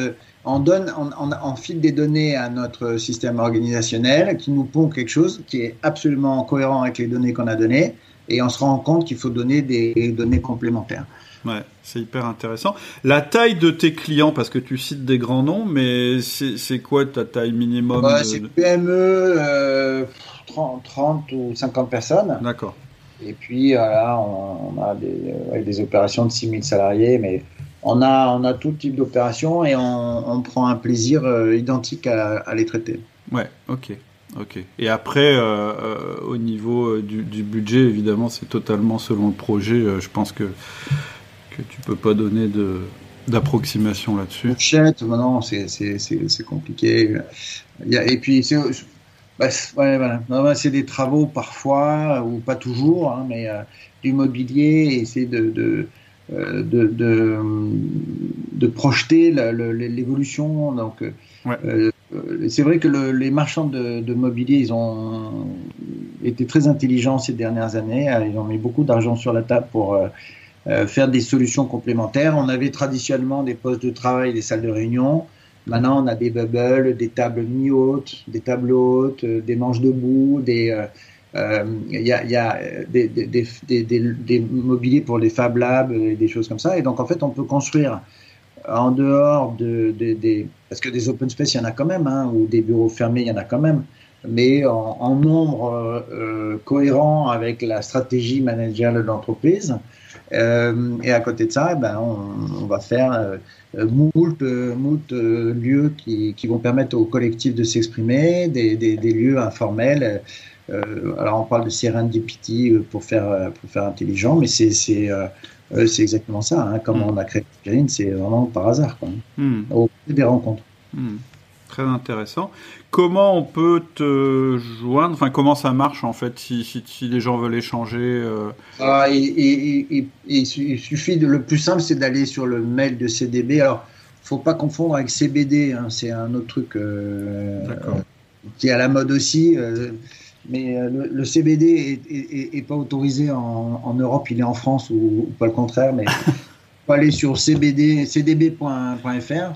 On donne, on, on, file des données à notre système organisationnel qui nous pond quelque chose qui est absolument cohérent avec les données qu'on a données, et on se rend compte qu'il faut donner des données complémentaires. Ouais, c'est hyper intéressant. La taille de tes clients, parce que tu cites des grands noms, mais c'est quoi ta taille minimum bah, C'est PME, euh, 30, ou 50 personnes. D'accord. Et puis là, on, a des, des, opérations de 6000 salariés, mais on a, on a tout type d'opérations et on, on, prend un plaisir euh, identique à, à, les traiter. Ouais, ok. Ok. Et après, euh, euh au niveau du, du, budget, évidemment, c'est totalement selon le projet. Je pense que, que tu peux pas donner de, d'approximation là-dessus. Fourchette, non, c'est, compliqué. Et puis, bah, ouais, voilà. c'est des travaux parfois, ou pas toujours, hein, mais euh, du mobilier, et c'est de, de, euh, de, de, de, projeter l'évolution. Donc, euh, c'est vrai que le, les marchands de, de, mobilier, ils ont été très intelligents ces dernières années. Ils ont mis beaucoup d'argent sur la table pour faire des solutions complémentaires. On avait traditionnellement des postes de travail, des salles de réunion. Maintenant, on a des bubbles, des tables mi-hautes, des tables hautes, euh, des manches debout, des, euh, il y, a, y a des, des, des, des, mobiliers pour les Fab Labs et des choses comme ça. Et donc, en fait, on peut construire en dehors de, des... Parce que des open space, il y en a quand même, hein, ou des bureaux fermés, il y en a quand même. Mais en, nombre euh, cohérent avec la stratégie managériale de l'entreprise. Euh, et à côté de ça, eh ben, on, va faire euh, moult, moult lieux qui, qui, vont permettre au collectif de s'exprimer, des, des, des, lieux informels. Euh, alors on parle de serendipity pour faire, pour faire intelligent, mais c'est euh, c'est exactement ça. Hein. Comment mm. on a créé Green, c'est vraiment par hasard, quoi. Mm. Au des rencontres. Mm. Très intéressant. Comment on peut te joindre Enfin, comment ça marche en fait si, si, les gens veulent échanger euh? ah, il, suffit de le plus simple, c'est d'aller sur le mail de CDB. Alors, faut pas confondre avec CBD. Hein. c'est un autre truc euh, qui est à la mode aussi mais euh, le, CBD est, pas autorisé en, Europe, il est en France ou, pas le contraire, mais faut aller sur cbd, cdb.fr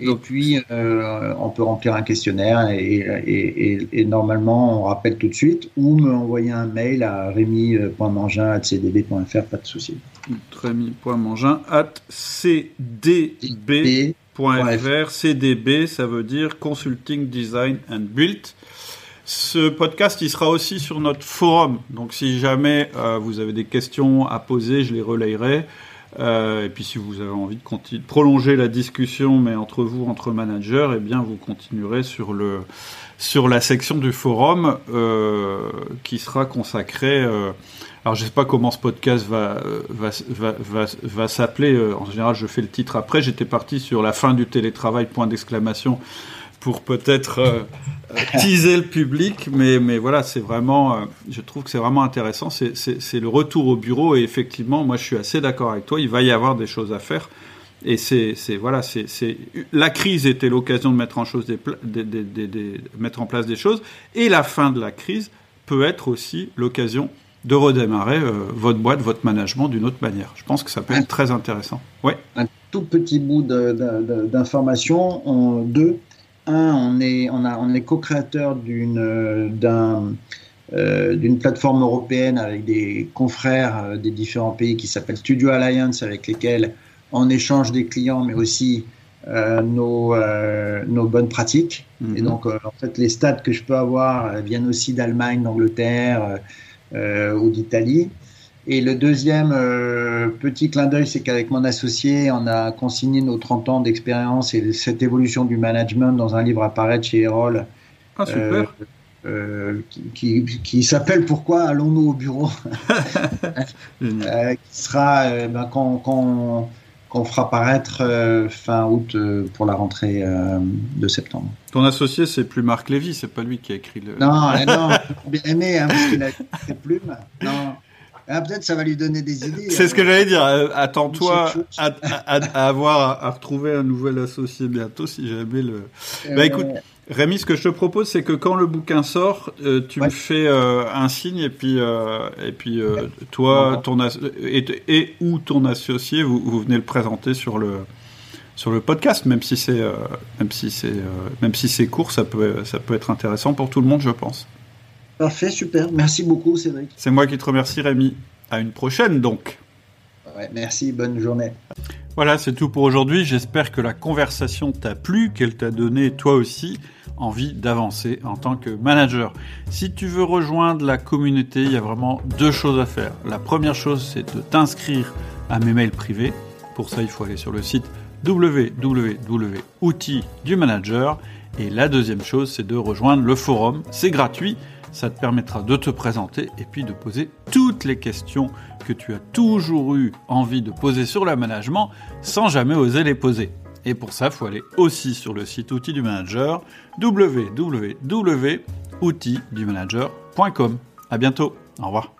et puis euh, on peut remplir un questionnaire et, normalement on rappelle tout de suite ou me envoyer un mail à rémi.mangin.cdb.fr, pas de souci. rémi.mangin.cdb.fr, CDB ça veut dire Consulting Design and Build. Ce podcast, il sera aussi sur notre forum. Donc, si jamais euh, vous avez des questions à poser, je les relayerai. Euh, et puis, si vous avez envie de, prolonger la discussion, mais entre vous, entre managers, eh bien, vous continuerez sur le sur la section du forum euh, qui sera consacrée. alors, je sais pas comment ce podcast va va, va, va, va s'appeler. En général, je fais le titre après. J'étais parti sur la fin du télétravail. Point d'exclamation pour peut-être euh, euh, teaser le public, mais, mais voilà, c'est vraiment, euh, je trouve que c'est vraiment intéressant. C'est le retour au bureau et effectivement, moi je suis assez d'accord avec toi, il va y avoir des choses à faire. Et c'est voilà, c'est la crise était l'occasion de mettre en en place des choses, et la fin de la crise peut être aussi l'occasion de redémarrer votre boîte, votre management d'une autre manière. Je pense que ça peut être très intéressant. Ouais. Un tout petit bout d'information. Deux, un, on est, on a, on est co-créateur d'une, d'un, euh, d'une plateforme européenne avec des confrères euh, des différents pays qui s'appelle Studio Alliance, avec lesquels on échange des clients, mais aussi euh, nos, nos bonnes pratiques. Mhm. Et donc, en fait, les stats que je peux avoir viennent aussi d'Allemagne, d'Angleterre ou d'Italie. Et le deuxième euh, petit clin d'œil, c'est qu'avec mon associé, on a consigné nos 30 ans d'expérience et cette évolution du management dans un livre à paraître chez Erol. Ah, super. Euh, euh, qui, qui, s'appelle Pourquoi allons-nous au bureau Qui sera ben, qu'on fera paraître fin août pour la rentrée de septembre. Ton associé, c'est plus Marc Lévy, c'est pas lui qui a écrit le. Non, non, bien aimé, hein, parce qu'il a ses plumes. Non. Ah, peut-être ça va lui donner des idées. C'est ce que j'allais dire. Euh, attends-toi à, avoir à, retrouver un nouvel associé bientôt si jamais le. Euh, bah écoute, Rémi, ce que je te propose, c'est que quand le bouquin sort, euh, tu me fais un signe et puis et puis toi, ton et, et, ou ton associé, vous, vous, venez le présenter sur le sur le podcast, même si c'est même si c'est même si c'est court, ça peut ça peut être intéressant pour tout le monde, je pense. Parfait, super. Merci beaucoup, Cédric. C'est moi qui te remercie, Rémi. À une prochaine, donc. Ouais, merci, bonne journée. Voilà, c'est tout pour aujourd'hui. J'espère que la conversation t'a plu, qu'elle t'a donné, toi aussi, envie d'avancer en tant que manager. Si tu veux rejoindre la communauté, il y a vraiment deux choses à faire. La première chose, c'est de t'inscrire à mes mails privés. Pour ça, il faut aller sur le site www.outils du manager. Et la deuxième chose, c'est de rejoindre le forum. C'est gratuit. Ça te permettra de te présenter et puis de poser toutes les questions que tu as toujours eu envie de poser sur le management sans jamais oser les poser. Et pour ça, il faut aller aussi sur le site Outils du Manager, www.outildumanager.com. À bientôt. Au revoir.